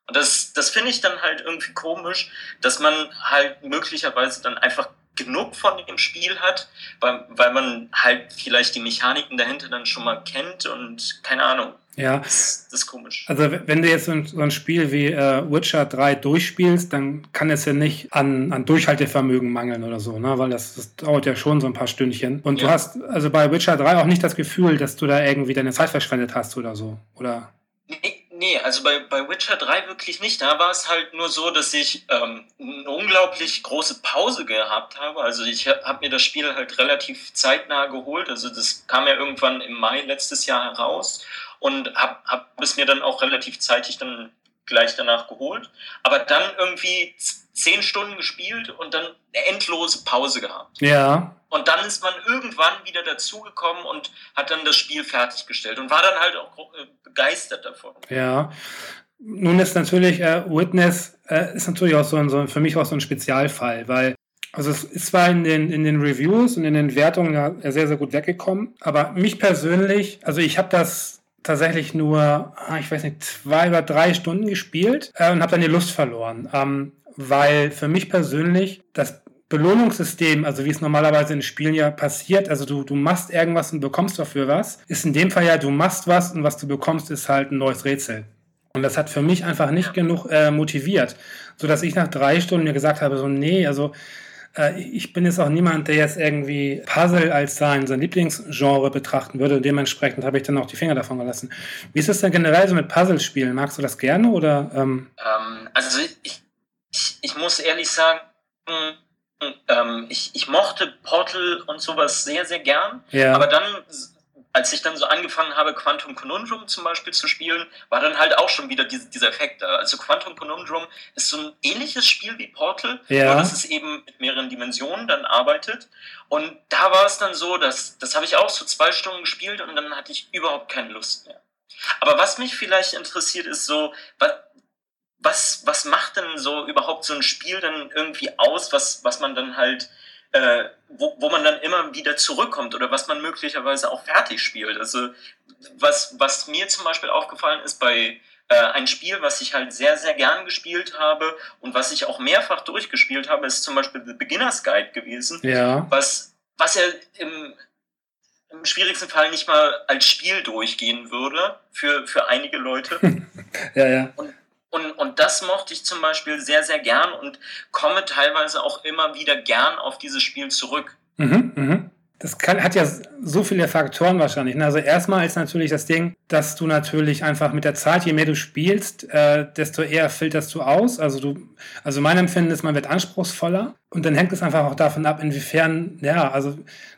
Und das, das finde ich dann halt irgendwie komisch, dass man halt möglicherweise dann einfach genug von dem Spiel hat, weil, weil man halt vielleicht die Mechaniken dahinter dann schon mal kennt und keine Ahnung. Ja. Das, das ist komisch. Also wenn du jetzt so ein, so ein Spiel wie äh, Witcher 3 durchspielst, dann kann es ja nicht an, an Durchhaltevermögen mangeln oder so, ne? weil das, das dauert ja schon so ein paar Stündchen. Und ja. du hast also bei Witcher 3 auch nicht das Gefühl, dass du da irgendwie deine Zeit verschwendet hast oder so, oder? Nee, nee also bei, bei Witcher 3 wirklich nicht. Da war es halt nur so, dass ich ähm, eine unglaublich große Pause gehabt habe. Also ich habe hab mir das Spiel halt relativ zeitnah geholt. Also das kam ja irgendwann im Mai letztes Jahr heraus und habe hab es mir dann auch relativ zeitig dann gleich danach geholt. Aber dann irgendwie zehn Stunden gespielt und dann eine endlose Pause gehabt. Ja. Und dann ist man irgendwann wieder dazugekommen und hat dann das Spiel fertiggestellt und war dann halt auch äh, begeistert davon. Ja. Nun ist natürlich äh, Witness äh, ist natürlich auch so, ein, so für mich auch so ein Spezialfall, weil also es ist zwar in den, in den Reviews und in den Wertungen ja sehr, sehr gut weggekommen, aber mich persönlich, also ich habe das tatsächlich nur, ah, ich weiß nicht, zwei oder drei Stunden gespielt äh, und habe dann die Lust verloren, ähm, weil für mich persönlich das Belohnungssystem, also wie es normalerweise in Spielen ja passiert, also du, du machst irgendwas und bekommst dafür was, ist in dem Fall ja, du machst was und was du bekommst, ist halt ein neues Rätsel. Und das hat für mich einfach nicht genug äh, motiviert, sodass ich nach drei Stunden mir gesagt habe, so nee, also äh, ich bin jetzt auch niemand, der jetzt irgendwie Puzzle als sein, sein Lieblingsgenre betrachten würde. Dementsprechend habe ich dann auch die Finger davon gelassen. Wie ist es denn generell so mit Puzzlespielen? Magst du das gerne oder? Ähm? Ähm, also ich, ich, ich, muss ehrlich sagen, ähm, ich, ich mochte Portal und sowas sehr, sehr gern. Ja. Aber dann als ich dann so angefangen habe, Quantum Conundrum zum Beispiel zu spielen, war dann halt auch schon wieder diese, dieser Effekt da. Also Quantum Conundrum ist so ein ähnliches Spiel wie Portal, ja. nur dass es eben mit mehreren Dimensionen dann arbeitet. Und da war es dann so, dass das habe ich auch so zwei Stunden gespielt und dann hatte ich überhaupt keine Lust mehr. Aber was mich vielleicht interessiert, ist so, was, was, was macht denn so überhaupt so ein Spiel dann irgendwie aus, was, was man dann halt äh, wo, wo man dann immer wieder zurückkommt oder was man möglicherweise auch fertig spielt. Also was, was mir zum Beispiel aufgefallen ist bei äh, ein Spiel, was ich halt sehr, sehr gern gespielt habe und was ich auch mehrfach durchgespielt habe, ist zum Beispiel The Beginner's Guide gewesen, ja. was, was ja im, im schwierigsten Fall nicht mal als Spiel durchgehen würde für, für einige Leute. ja, ja. Und und, und das mochte ich zum Beispiel sehr, sehr gern und komme teilweise auch immer wieder gern auf dieses Spiel zurück. Mhm, mhm. Das kann, hat ja so viele Faktoren wahrscheinlich. Ne? Also erstmal ist natürlich das Ding, dass du natürlich einfach mit der Zeit, je mehr du spielst, äh, desto eher filterst du aus. Also du, also mein Empfinden ist, man wird anspruchsvoller und dann hängt es einfach auch davon ab, inwiefern, ja, also,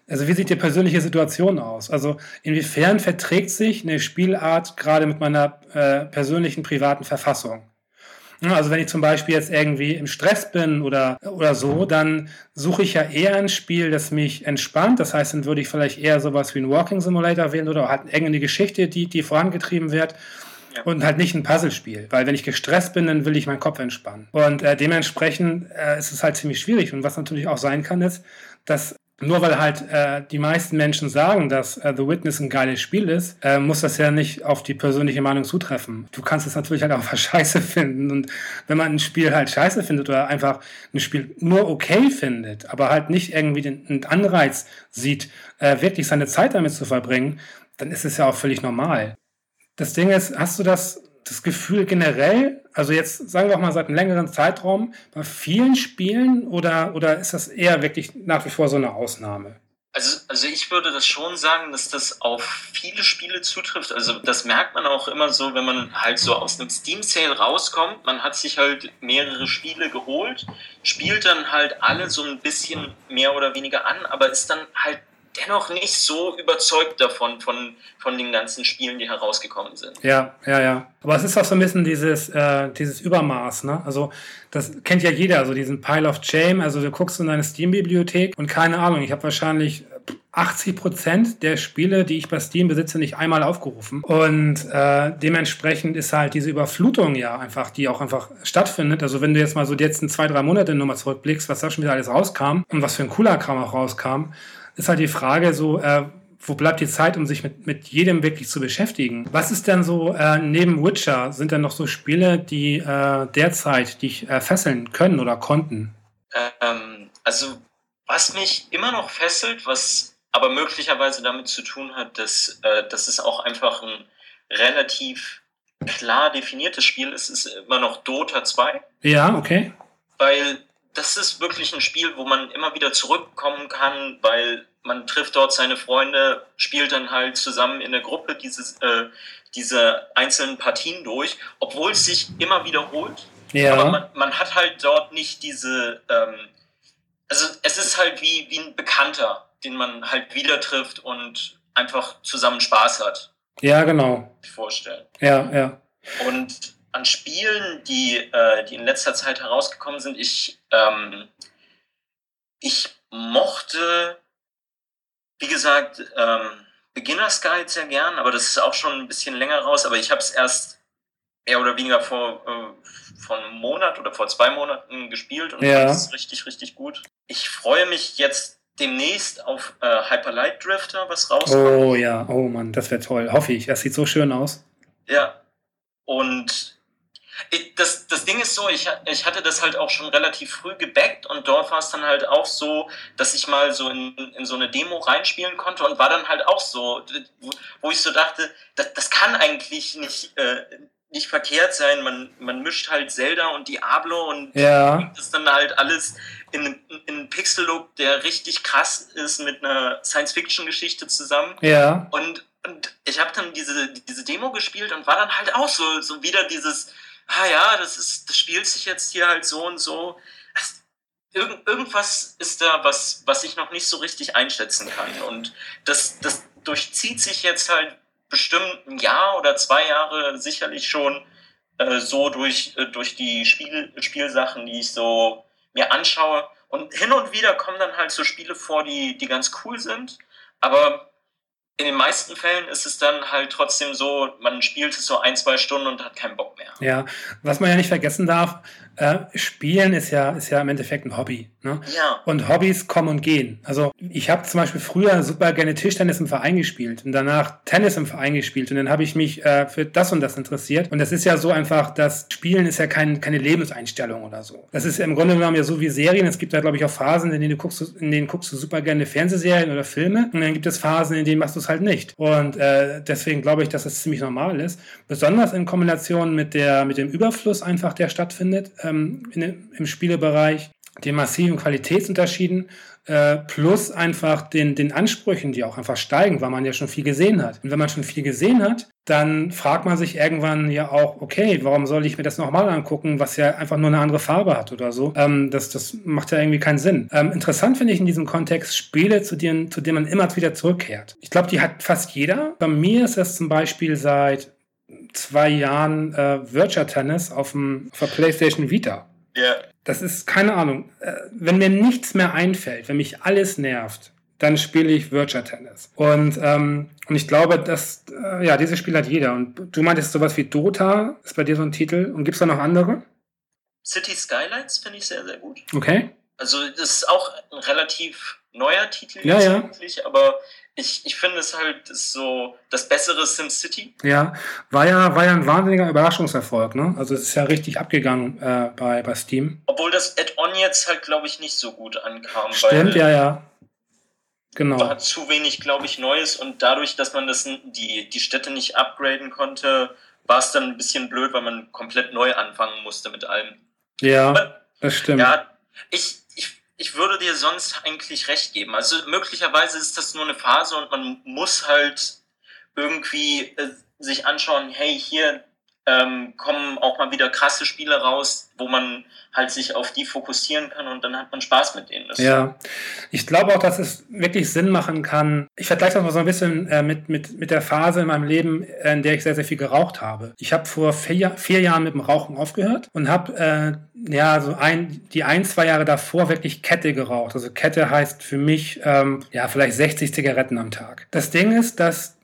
also wie sieht die persönliche Situation aus? Also inwiefern verträgt sich eine Spielart gerade mit meiner äh, persönlichen privaten Verfassung? Also wenn ich zum Beispiel jetzt irgendwie im Stress bin oder, oder so, dann suche ich ja eher ein Spiel, das mich entspannt. Das heißt, dann würde ich vielleicht eher sowas wie ein Walking Simulator wählen oder halt irgendeine Geschichte, die, die vorangetrieben wird. Ja. Und halt nicht ein Puzzlespiel, weil wenn ich gestresst bin, dann will ich meinen Kopf entspannen. Und äh, dementsprechend äh, ist es halt ziemlich schwierig. Und was natürlich auch sein kann, ist, dass nur weil halt äh, die meisten Menschen sagen, dass äh, The Witness ein geiles Spiel ist, äh, muss das ja nicht auf die persönliche Meinung zutreffen. Du kannst es natürlich halt auch scheiße finden. Und wenn man ein Spiel halt scheiße findet oder einfach ein Spiel nur okay findet, aber halt nicht irgendwie den, den Anreiz sieht, äh, wirklich seine Zeit damit zu verbringen, dann ist es ja auch völlig normal. Das Ding ist, hast du das das Gefühl generell, also jetzt sagen wir auch mal seit einem längeren Zeitraum, bei vielen Spielen oder, oder ist das eher wirklich nach wie vor so eine Ausnahme? Also, also ich würde das schon sagen, dass das auf viele Spiele zutrifft. Also das merkt man auch immer so, wenn man halt so aus einem Steam Sale rauskommt. Man hat sich halt mehrere Spiele geholt, spielt dann halt alle so ein bisschen mehr oder weniger an, aber ist dann halt dennoch nicht so überzeugt davon, von, von den ganzen Spielen, die herausgekommen sind. Ja, ja, ja. Aber es ist auch so ein bisschen dieses, äh, dieses Übermaß, ne? Also, das kennt ja jeder, also diesen Pile of Shame. Also, du guckst in deine Steam-Bibliothek und keine Ahnung, ich habe wahrscheinlich 80 Prozent der Spiele, die ich bei Steam besitze, nicht einmal aufgerufen. Und äh, dementsprechend ist halt diese Überflutung ja einfach, die auch einfach stattfindet. Also wenn du jetzt mal so die letzten zwei, drei Monate nochmal zurückblickst, was da schon wieder alles rauskam und was für ein cooler Kram auch rauskam, ist halt die Frage so, äh, wo bleibt die Zeit, um sich mit, mit jedem wirklich zu beschäftigen? Was ist denn so, äh, neben Witcher, sind denn noch so Spiele, die äh, derzeit dich äh, fesseln können oder konnten? Ähm, also Was mich immer noch fesselt, was aber möglicherweise damit zu tun hat, dass, äh, dass es auch einfach ein relativ klar definiertes Spiel ist, ist immer noch Dota 2. Ja, okay. Weil das ist wirklich ein Spiel, wo man immer wieder zurückkommen kann, weil man trifft dort seine Freunde, spielt dann halt zusammen in der Gruppe dieses, äh, diese einzelnen Partien durch, obwohl es sich immer wiederholt. Ja. Aber man, man hat halt dort nicht diese, ähm, also es ist halt wie, wie ein Bekannter, den man halt wieder trifft und einfach zusammen Spaß hat. Ja, genau. Vorstellen. Ja, ja. Und an Spielen, die, äh, die in letzter Zeit herausgekommen sind, ich, ähm, ich mochte, wie gesagt, ähm, Beginner's Guide sehr gern, aber das ist auch schon ein bisschen länger raus, aber ich habe es erst mehr oder weniger vor, äh, vor einem Monat oder vor zwei Monaten gespielt und ja. das ist richtig, richtig gut. Ich freue mich jetzt demnächst auf äh, Hyper Light Drifter, was rauskommt. Oh ja, oh Mann, das wäre toll. Hoffe ich. Das sieht so schön aus. Ja. Und ich, das, das Ding ist so, ich, ich hatte das halt auch schon relativ früh gebackt und dort war es dann halt auch so, dass ich mal so in, in so eine Demo reinspielen konnte und war dann halt auch so, wo ich so dachte, das, das kann eigentlich nicht, äh, nicht verkehrt sein. Man, man mischt halt Zelda und Diablo und ja. das dann halt alles in, in einen Pixel-Look, der richtig krass ist mit einer Science-Fiction-Geschichte zusammen. Ja. Und, und ich habe dann diese, diese Demo gespielt und war dann halt auch so, so wieder dieses, ah ja, das ist, das spielt sich jetzt hier halt so und so. Irgend, irgendwas ist da, was, was ich noch nicht so richtig einschätzen kann. Und das, das durchzieht sich jetzt halt bestimmt ein Jahr oder zwei Jahre sicherlich schon äh, so durch, äh, durch die Spiel, Spielsachen, die ich so mir anschaue. Und hin und wieder kommen dann halt so Spiele vor, die, die ganz cool sind. Aber in den meisten Fällen ist es dann halt trotzdem so, man spielt es so ein, zwei Stunden und hat keinen Bock mehr. Ja, was man ja nicht vergessen darf, äh, Spielen ist ja, ist ja im Endeffekt ein Hobby. Ne? Ja. Und Hobbys kommen und gehen. Also ich habe zum Beispiel früher super gerne Tischtennis im Verein gespielt und danach Tennis im Verein gespielt und dann habe ich mich äh, für das und das interessiert. Und das ist ja so einfach, das Spielen ist ja kein, keine Lebenseinstellung oder so. Das ist ja im Grunde genommen ja so wie Serien. Es gibt da, glaube ich, auch Phasen, in denen du guckst, in denen guckst du super gerne Fernsehserien oder Filme. Und dann gibt es Phasen, in denen machst du es halt nicht. Und äh, deswegen glaube ich, dass das ziemlich normal ist. Besonders in Kombination mit, der, mit dem Überfluss einfach, der stattfindet ähm, in, im Spielebereich den massiven Qualitätsunterschieden äh, plus einfach den, den Ansprüchen, die auch einfach steigen, weil man ja schon viel gesehen hat. Und wenn man schon viel gesehen hat, dann fragt man sich irgendwann ja auch, okay, warum soll ich mir das nochmal angucken, was ja einfach nur eine andere Farbe hat oder so. Ähm, das, das macht ja irgendwie keinen Sinn. Ähm, interessant finde ich in diesem Kontext Spiele, zu denen, zu denen man immer wieder zurückkehrt. Ich glaube, die hat fast jeder. Bei mir ist das zum Beispiel seit zwei Jahren äh, Virtual Tennis auf, dem, auf der PlayStation Vita. Ja. Das ist keine Ahnung. Äh, wenn mir nichts mehr einfällt, wenn mich alles nervt, dann spiele ich Virtual Tennis. Und, ähm, und ich glaube, dass, äh, ja, dieses Spiel hat jeder. Und du meintest sowas wie Dota, ist bei dir so ein Titel. Und gibt es da noch andere? City Skylines finde ich sehr, sehr gut. Okay. Also, das ist auch ein relativ neuer Titel ja, ja. aber ich, ich finde es halt so das bessere SimCity. Ja, war ja, war ja ein wahnsinniger Überraschungserfolg, ne? Also es ist ja richtig abgegangen äh, bei, bei Steam. Obwohl das Add-on jetzt halt, glaube ich, nicht so gut ankam. Stimmt, ja, ja. Genau. War zu wenig, glaube ich, Neues und dadurch, dass man das, die, die Städte nicht upgraden konnte, war es dann ein bisschen blöd, weil man komplett neu anfangen musste mit allem. Ja, Aber, das stimmt. Ja, ich, ich würde dir sonst eigentlich recht geben. Also möglicherweise ist das nur eine Phase und man muss halt irgendwie äh, sich anschauen, hey, hier ähm, kommen auch mal wieder krasse Spiele raus, wo man halt sich auf die fokussieren kann und dann hat man Spaß mit denen. Das ja, ich glaube auch, dass es wirklich Sinn machen kann. Ich vergleiche das mal so ein bisschen äh, mit, mit, mit der Phase in meinem Leben, in der ich sehr, sehr viel geraucht habe. Ich habe vor vier, vier Jahren mit dem Rauchen aufgehört und habe äh, ja so ein, die ein, zwei Jahre davor wirklich Kette geraucht. Also Kette heißt für mich ähm, ja vielleicht 60 Zigaretten am Tag. Das Ding ist, dass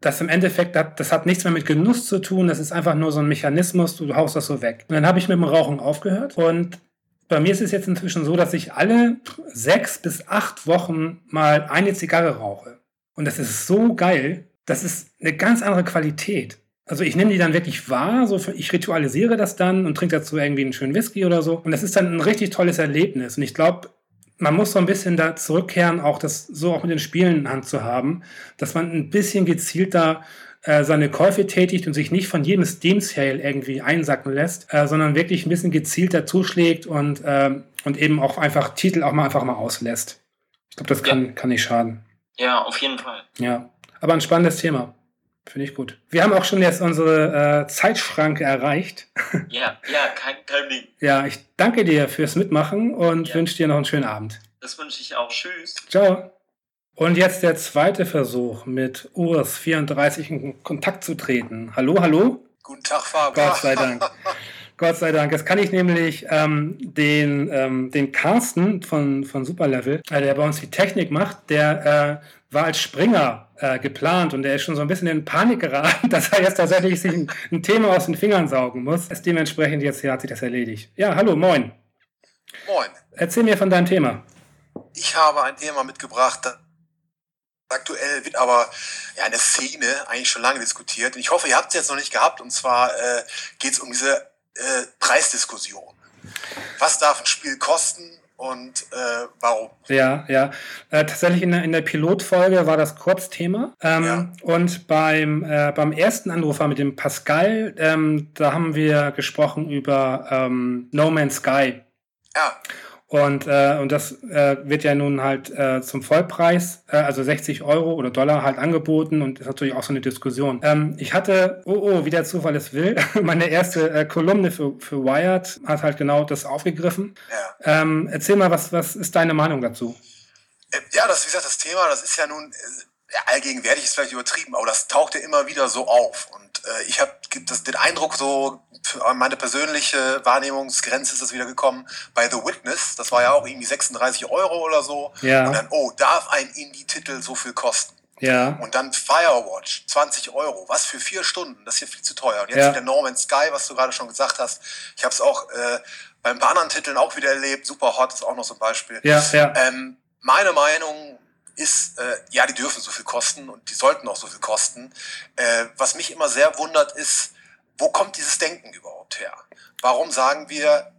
das im Endeffekt, hat, das hat nichts mehr mit Genuss zu tun, das ist einfach nur so ein Mechanismus, du haust das so weg. Und dann habe ich mit dem Rauchen aufgehört und bei mir ist es jetzt inzwischen so, dass ich alle sechs bis acht Wochen mal eine Zigarre rauche. Und das ist so geil, das ist eine ganz andere Qualität. Also ich nehme die dann wirklich wahr, so ich ritualisiere das dann und trinke dazu irgendwie einen schönen Whisky oder so. Und das ist dann ein richtig tolles Erlebnis. Und ich glaube, man muss so ein bisschen da zurückkehren, auch das so auch mit den Spielen in Hand zu haben, dass man ein bisschen gezielter äh, seine Käufe tätigt und sich nicht von jedem Steam Sale irgendwie einsacken lässt, äh, sondern wirklich ein bisschen gezielter zuschlägt und, äh, und eben auch einfach Titel auch mal einfach mal auslässt. Ich glaube, das kann, ja. kann nicht schaden. Ja, auf jeden Fall. Ja, aber ein spannendes Thema. Finde ich gut. Wir haben auch schon jetzt unsere äh, Zeitschranke erreicht. Ja, ja, kein, kein Ding. Ja, ich danke dir fürs Mitmachen und ja. wünsche dir noch einen schönen Abend. Das wünsche ich auch. Tschüss. Ciao. Und jetzt der zweite Versuch, mit Urs 34 in Kontakt zu treten. Hallo, hallo? Guten Tag, Fabian. Gott sei Dank. Gott sei Dank. Jetzt kann ich nämlich ähm, den, ähm, den Carsten von, von Superlevel, äh, der bei uns die Technik macht, der äh, war als Springer äh, geplant und der ist schon so ein bisschen in Panik geraten, dass er jetzt tatsächlich sich ein, ein Thema aus den Fingern saugen muss. Ist dementsprechend jetzt hier hat sich das erledigt. Ja, hallo, moin. Moin. Erzähl mir von deinem Thema. Ich habe ein Thema mitgebracht, Aktuell wird aber ja, in der Szene eigentlich schon lange diskutiert. Ich hoffe, ihr habt es jetzt noch nicht gehabt. Und zwar äh, geht es um diese äh, Preisdiskussion. Was darf ein Spiel kosten und äh, warum? Ja, ja. Äh, tatsächlich in der, in der Pilotfolge war das Kurzthema. Ähm, ja. Und beim, äh, beim ersten Anrufer mit dem Pascal, ähm, da haben wir gesprochen über ähm, No Man's Sky. Ja. Und, äh, und das äh, wird ja nun halt äh, zum Vollpreis, äh, also 60 Euro oder Dollar halt angeboten und ist natürlich auch so eine Diskussion. Ähm, ich hatte, oh oh, wie der Zufall es will, meine erste äh, Kolumne für, für Wired hat halt genau das aufgegriffen. Ja. Ähm, erzähl mal, was, was ist deine Meinung dazu? Äh, ja, das, wie gesagt, das Thema, das ist ja nun äh, ja, allgegenwärtig ist vielleicht übertrieben, aber das taucht ja immer wieder so auf. Und äh, ich habe den Eindruck, so meine persönliche Wahrnehmungsgrenze ist das wieder gekommen bei The Witness. Das war ja auch irgendwie 36 Euro oder so. Ja. Und dann, oh, darf ein Indie-Titel so viel kosten? Ja. Und dann Firewatch, 20 Euro. Was für vier Stunden? Das ist hier viel zu teuer. Und jetzt ja. der Norman Sky, was du gerade schon gesagt hast. Ich habe es auch äh, bei ein paar anderen Titeln auch wieder erlebt. Super Hot ist auch noch so ein Beispiel. Ja, ja. Ähm, meine Meinung ist, äh, ja, die dürfen so viel kosten und die sollten auch so viel kosten. Äh, was mich immer sehr wundert, ist, wo kommt dieses Denken überhaupt her? Warum sagen wir,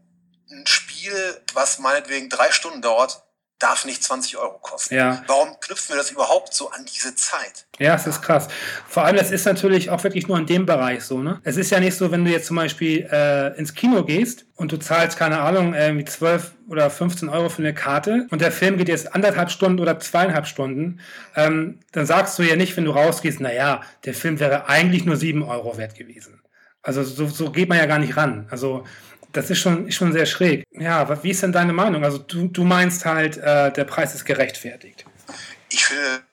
ein Spiel, was meinetwegen drei Stunden dauert, darf nicht 20 Euro kosten. Ja. Warum knüpfen wir das überhaupt so an diese Zeit? Ja, es ist krass. Vor allem, es ist natürlich auch wirklich nur in dem Bereich so. Ne? Es ist ja nicht so, wenn du jetzt zum Beispiel äh, ins Kino gehst und du zahlst, keine Ahnung, irgendwie 12 oder 15 Euro für eine Karte und der Film geht jetzt anderthalb Stunden oder zweieinhalb Stunden, ähm, dann sagst du ja nicht, wenn du rausgehst, naja, der Film wäre eigentlich nur 7 Euro wert gewesen. Also so, so geht man ja gar nicht ran. Also das ist schon, schon sehr schräg. Ja, wie ist denn deine Meinung? Also du, du meinst halt, äh, der Preis ist gerechtfertigt. Ich finde,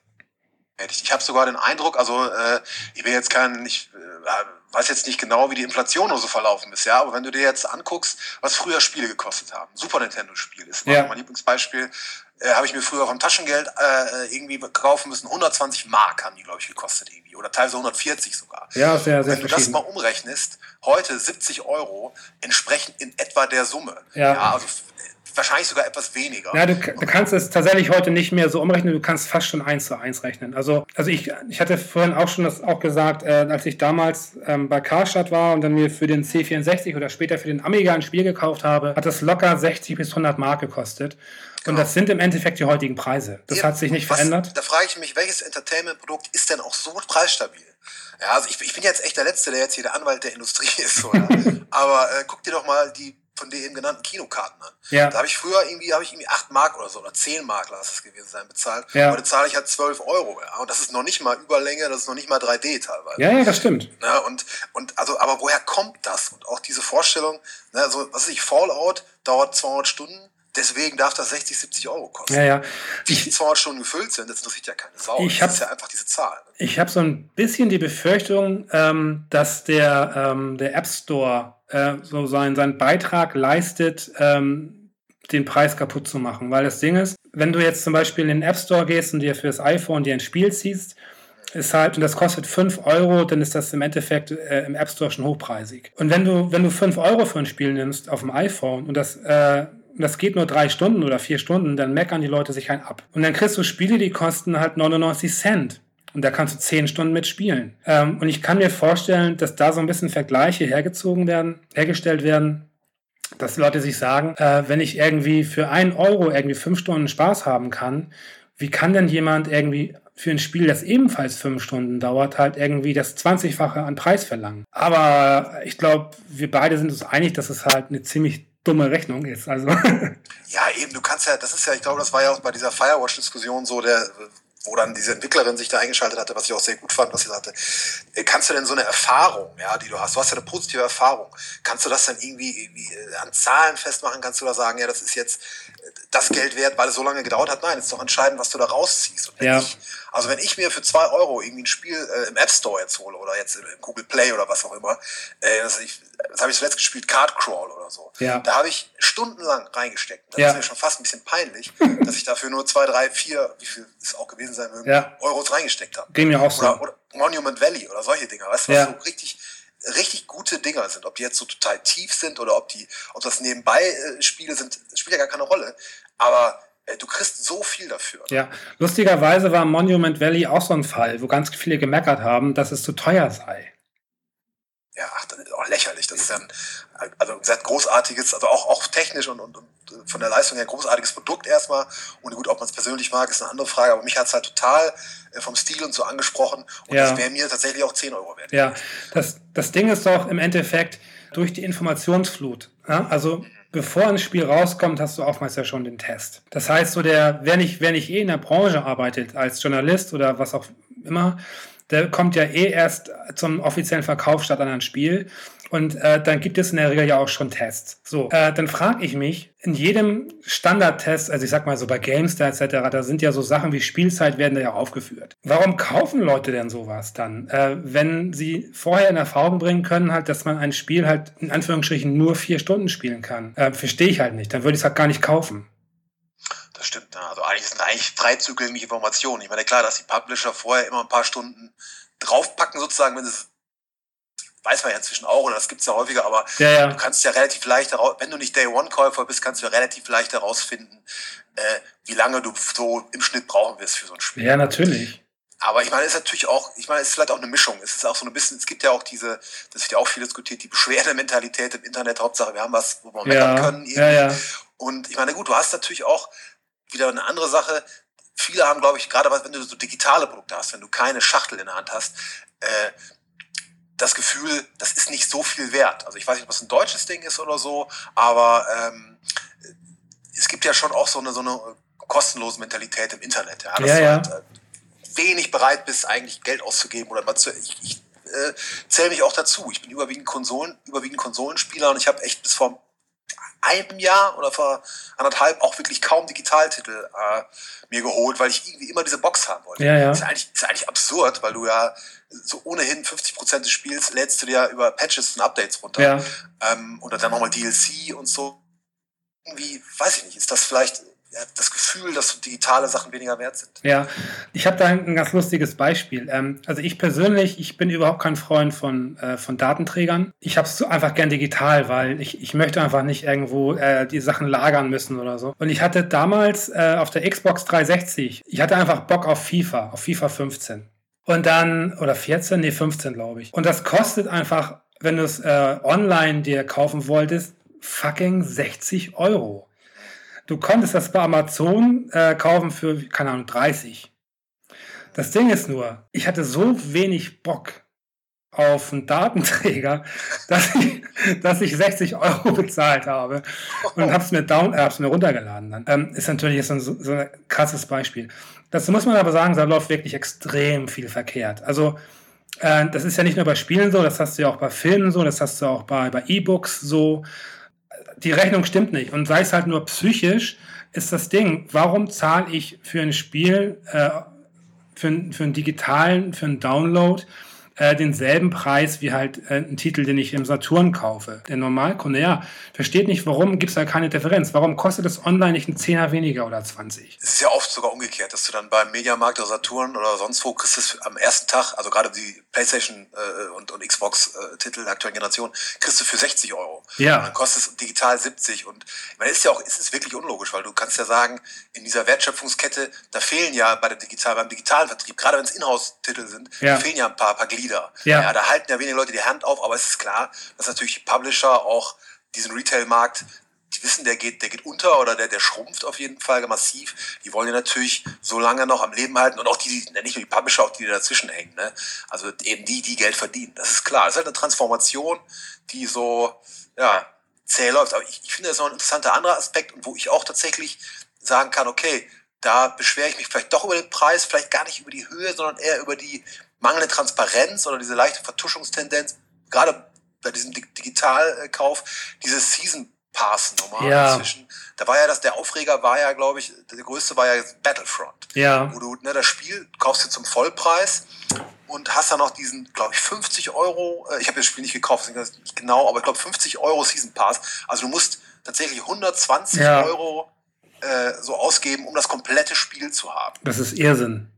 ich habe sogar den Eindruck, also äh, ich will jetzt kein, ich äh, weiß jetzt nicht genau, wie die Inflation oder so verlaufen ist, ja, aber wenn du dir jetzt anguckst, was früher Spiele gekostet haben, Super Nintendo-Spiel ist ja. mein Lieblingsbeispiel, äh, habe ich mir früher vom Taschengeld äh, irgendwie kaufen müssen. 120 Mark haben die, glaube ich, gekostet irgendwie. Oder teilweise 140 sogar. Ja, sehr, sehr Wenn du das mal umrechnest, heute 70 Euro entsprechend in etwa der Summe. Ja. ja also wahrscheinlich sogar etwas weniger. Ja, du, du, kannst es tatsächlich heute nicht mehr so umrechnen, du kannst fast schon eins zu eins rechnen. Also, also ich, ich hatte vorhin auch schon das auch gesagt, äh, als ich damals ähm, bei Karstadt war und dann mir für den C64 oder später für den Amiga ein Spiel gekauft habe, hat das locker 60 bis 100 Mark gekostet. Und genau. das sind im Endeffekt die heutigen Preise. Das Eben, hat sich nicht was, verändert. Da frage ich mich, welches Entertainment-Produkt ist denn auch so preisstabil? Ja, also ich, ich bin jetzt echt der Letzte, der jetzt hier der Anwalt der Industrie ist. Aber äh, guck dir doch mal die von den eben genannten Kinokarten an. Ja. Da habe ich früher irgendwie, habe ich irgendwie 8 Mark oder so oder 10 Mark, lass es gewesen sein, bezahlt. Ja. Heute zahle ich halt 12 Euro. Ja. Und das ist noch nicht mal Überlänge, das ist noch nicht mal 3D teilweise. Ja, ja, das stimmt. Ja, und, und also, aber woher kommt das? Und auch diese Vorstellung, ne, so, was weiß ich, Fallout dauert 200 Stunden, Deswegen darf das 60, 70 Euro kosten. Ja, ja. Die 200 Stunden gefüllt sind, das interessiert ja keine Sau. Ich das ist ja einfach diese Zahl. Ne? Ich habe so ein bisschen die Befürchtung, ähm, dass der, ähm, der App Store äh, so seinen, seinen Beitrag leistet, ähm, den Preis kaputt zu machen. Weil das Ding ist, wenn du jetzt zum Beispiel in den App Store gehst und dir fürs iPhone dir ein Spiel ziehst, ist halt, und das kostet 5 Euro, dann ist das im Endeffekt äh, im App Store schon hochpreisig. Und wenn du, wenn du 5 Euro für ein Spiel nimmst auf dem iPhone und das äh, das geht nur drei Stunden oder vier Stunden, dann meckern die Leute sich ein ab. Und dann kriegst du Spiele, die kosten halt 99 Cent. Und da kannst du zehn Stunden mitspielen. Ähm, und ich kann mir vorstellen, dass da so ein bisschen Vergleiche hergezogen werden, hergestellt werden, dass Leute sich sagen, äh, wenn ich irgendwie für einen Euro irgendwie fünf Stunden Spaß haben kann, wie kann denn jemand irgendwie für ein Spiel, das ebenfalls fünf Stunden dauert, halt irgendwie das 20-fache an Preis verlangen? Aber ich glaube, wir beide sind uns einig, dass es halt eine ziemlich dumme Rechnung ist. Also. Ja, eben, du kannst ja, das ist ja, ich glaube, das war ja auch bei dieser Firewatch-Diskussion so, der, wo dann diese Entwicklerin sich da eingeschaltet hatte, was ich auch sehr gut fand, was sie sagte, äh, kannst du denn so eine Erfahrung, ja, die du hast, du hast ja eine positive Erfahrung, kannst du das dann irgendwie, irgendwie äh, an Zahlen festmachen, kannst du da sagen, ja, das ist jetzt das Geld wert, weil es so lange gedauert hat? Nein, es ist doch entscheidend, was du da rausziehst. Und wenn Ja. ich, also wenn ich mir für zwei Euro irgendwie ein Spiel äh, im App Store jetzt hole oder jetzt im, Google Play oder was auch immer, äh, das, ich- das habe ich zuletzt gespielt, Card Crawl oder so. Ja. Da habe ich stundenlang reingesteckt. Das Ja. ist mir schon fast ein bisschen peinlich, dass ich dafür nur zwei, drei, vier, wie viel es auch gewesen sein mögen, Ja. Euros reingesteckt habe. Ging mir auch so. Oder, oder Monument Valley oder solche Dinger, weißt du, was so richtig, richtig gute Dinger sind. Ob die jetzt so total tief sind oder ob die, ob das nebenbei äh, Spiele sind, spielt ja gar keine Rolle. Aber äh, du kriegst so viel dafür. Ja, lustigerweise war Monument Valley auch so ein Fall, wo ganz viele gemeckert haben, dass es zu teuer sei. Ja, ach, das ist auch lächerlich. Das ist ja ein, also wie gesagt, großartiges, also auch, auch technisch und, und, und von der Leistung her großartiges Produkt erstmal. Und gut, ob man es persönlich mag, ist eine andere Frage. Aber mich hat es halt total äh, vom Stil und so angesprochen. Und Ja. das wäre mir tatsächlich auch 10 Euro wert. Ja, das, das Ding ist doch im Endeffekt durch die Informationsflut. Ja? Also bevor ein Spiel rauskommt, hast du oftmals ja schon den Test. Das heißt, so der, wer nicht, wer nicht eh in der Branche arbeitet, als Journalist oder was auch immer, der kommt ja eh erst zum offiziellen Verkauf statt an ein Spiel. Und äh, dann gibt es in der Regel ja auch schon Tests. So, äh, dann frage ich mich, in jedem Standardtest, also ich sag mal so bei GameStar etc., da sind ja so Sachen wie Spielzeit werden da ja aufgeführt. Warum kaufen Leute denn sowas dann, äh, wenn sie vorher in Erfahrung bringen können, halt, dass man ein Spiel halt in Anführungsstrichen nur vier Stunden spielen kann? Äh, Verstehe ich halt nicht. Dann würde ich es halt gar nicht kaufen. Das stimmt. Ja. Also eigentlich sind eigentlich frei zugängliche Informationen. Ich meine, klar, dass die Publisher vorher immer ein paar Stunden draufpacken, sozusagen, wenn es weiß man ja inzwischen auch, oder das gibt's ja häufiger, aber Ja, ja. du kannst ja relativ leicht heraus, wenn du nicht Day-One-Käufer bist, kannst du ja relativ leicht herausfinden, äh, wie lange du so im Schnitt brauchen wirst für so ein Spiel. Ja, natürlich. Aber ich meine, es ist natürlich auch, ich meine, es ist vielleicht auch eine Mischung. Es ist auch so ein bisschen, es gibt ja auch diese, das wird ja auch viel diskutiert, die Beschwerdementalität im Internet. Hauptsache, wir haben was, wo wir meckern Ja, können. ja, ja. Und ich meine, gut, du hast natürlich auch wieder eine andere Sache. Viele haben, glaube ich, gerade was, wenn du so digitale Produkte hast, wenn du keine Schachtel in der Hand hast, äh, das Gefühl, das ist nicht so viel wert. Also ich weiß nicht, ob es ein deutsches Ding ist oder so, aber ähm, es gibt ja schon auch so eine, so eine kostenlose Mentalität im Internet. Ja, dass Ja, du ja. halt, äh, wenig bereit bist, eigentlich Geld auszugeben oder mal zu. Ich, ich äh, zähle mich auch dazu. Ich bin überwiegend Konsolen, überwiegend Konsolenspieler und ich habe echt bis vor einem Jahr oder vor anderthalb auch wirklich kaum Digitaltitel äh, mir geholt, weil ich irgendwie immer diese Box haben wollte. Ja, ja. Ist, eigentlich, ist eigentlich absurd, weil du ja so ohnehin 50% des Spiels lädst du dir über Patches und Updates runter. Ja. Ähm, oder dann nochmal DLC und so. Irgendwie, weiß ich nicht, ist das vielleicht ja, das Gefühl, dass so digitale Sachen weniger wert sind? Ja, ich habe da ein ganz lustiges Beispiel. Ähm, also ich persönlich, ich bin überhaupt kein Freund von, äh, von Datenträgern. Ich habe es so einfach gern digital, weil ich, ich möchte einfach nicht irgendwo äh, die Sachen lagern müssen oder so. Und ich hatte damals äh, auf der Xbox 360, ich hatte einfach Bock auf FIFA, auf FIFA 15. Und dann, oder 14, nee, 15 glaube ich. Und das kostet einfach, wenn du es äh, online dir kaufen wolltest, fucking 60 Euro. Du konntest das bei Amazon äh, kaufen für, keine Ahnung, 30. Das Ding ist nur, ich hatte so wenig Bock auf einen Datenträger, dass ich, dass ich 60 Euro bezahlt habe und hab's mir down, äh, mir runtergeladen dann. Ähm, ist natürlich jetzt so, ein- so ein krasses Beispiel. Dazu muss man aber sagen, da läuft wirklich extrem viel verkehrt. Also äh, das ist ja nicht nur bei Spielen so, das hast du ja auch bei Filmen so, das hast du auch bei, E-Books so. Die Rechnung stimmt nicht. Und sei es halt nur psychisch, ist das Ding, warum zahle ich für ein Spiel, äh, für, für einen digitalen, für einen Download, äh, denselben Preis wie halt äh, ein Titel, den ich im Saturn kaufe. Der Normalkunde, ja, versteht nicht, warum gibt es da keine Differenz. Warum kostet das online nicht einen Zehner weniger oder 20? Es ist ja oft sogar umgekehrt, dass du dann beim Mediamarkt oder Saturn oder sonst wo kriegst du es am ersten Tag, also gerade die PlayStation äh, und, und Xbox-Titel der aktuellen Generation, kriegst du für 60 Euro. Ja. Und dann kostet es digital 70. Und ich meine, es ist ja auch, es ist wirklich unlogisch, weil du kannst ja sagen, in dieser Wertschöpfungskette, da fehlen ja bei der Digital, beim digitalen Vertrieb, gerade wenn es Inhouse-Titel sind, Ja. da fehlen ja ein paar, paar Glieder. Ja. da halten ja wenige Leute die Hand auf, aber es ist klar, dass natürlich die Publisher auch diesen Retail-Markt, die wissen, der geht, der geht unter oder der, der schrumpft auf jeden Fall massiv. Die wollen ja natürlich so lange noch am Leben halten und auch die, nicht nur die Publisher, auch die, die dazwischen hängen. Ne? Also eben die, die Geld verdienen. Das ist klar. Das ist halt eine Transformation, die so, ja, zäh läuft. Aber ich, ich finde, das ist noch ein interessanter anderer Aspekt und wo ich auch tatsächlich sagen kann, okay, da beschwere ich mich vielleicht doch über den Preis, vielleicht gar nicht über die Höhe, sondern eher über die mangelnde Transparenz oder diese leichte Vertuschungstendenz. Gerade bei diesem Digitalkauf, dieses Season Pass Nummer Ja. inzwischen. Da war ja das, der Aufreger war ja, glaube ich, der größte war ja Battlefront. Ja. Wo du, ne, das Spiel kaufst du zum Vollpreis und hast dann noch diesen, glaube ich, 50 Euro, äh, ich habe das Spiel nicht gekauft, nicht genau, aber ich glaube 50 Euro Season Pass. Also du musst tatsächlich 120 Ja. Euro äh, so ausgeben, um das komplette Spiel zu haben. Das ist Irrsinn.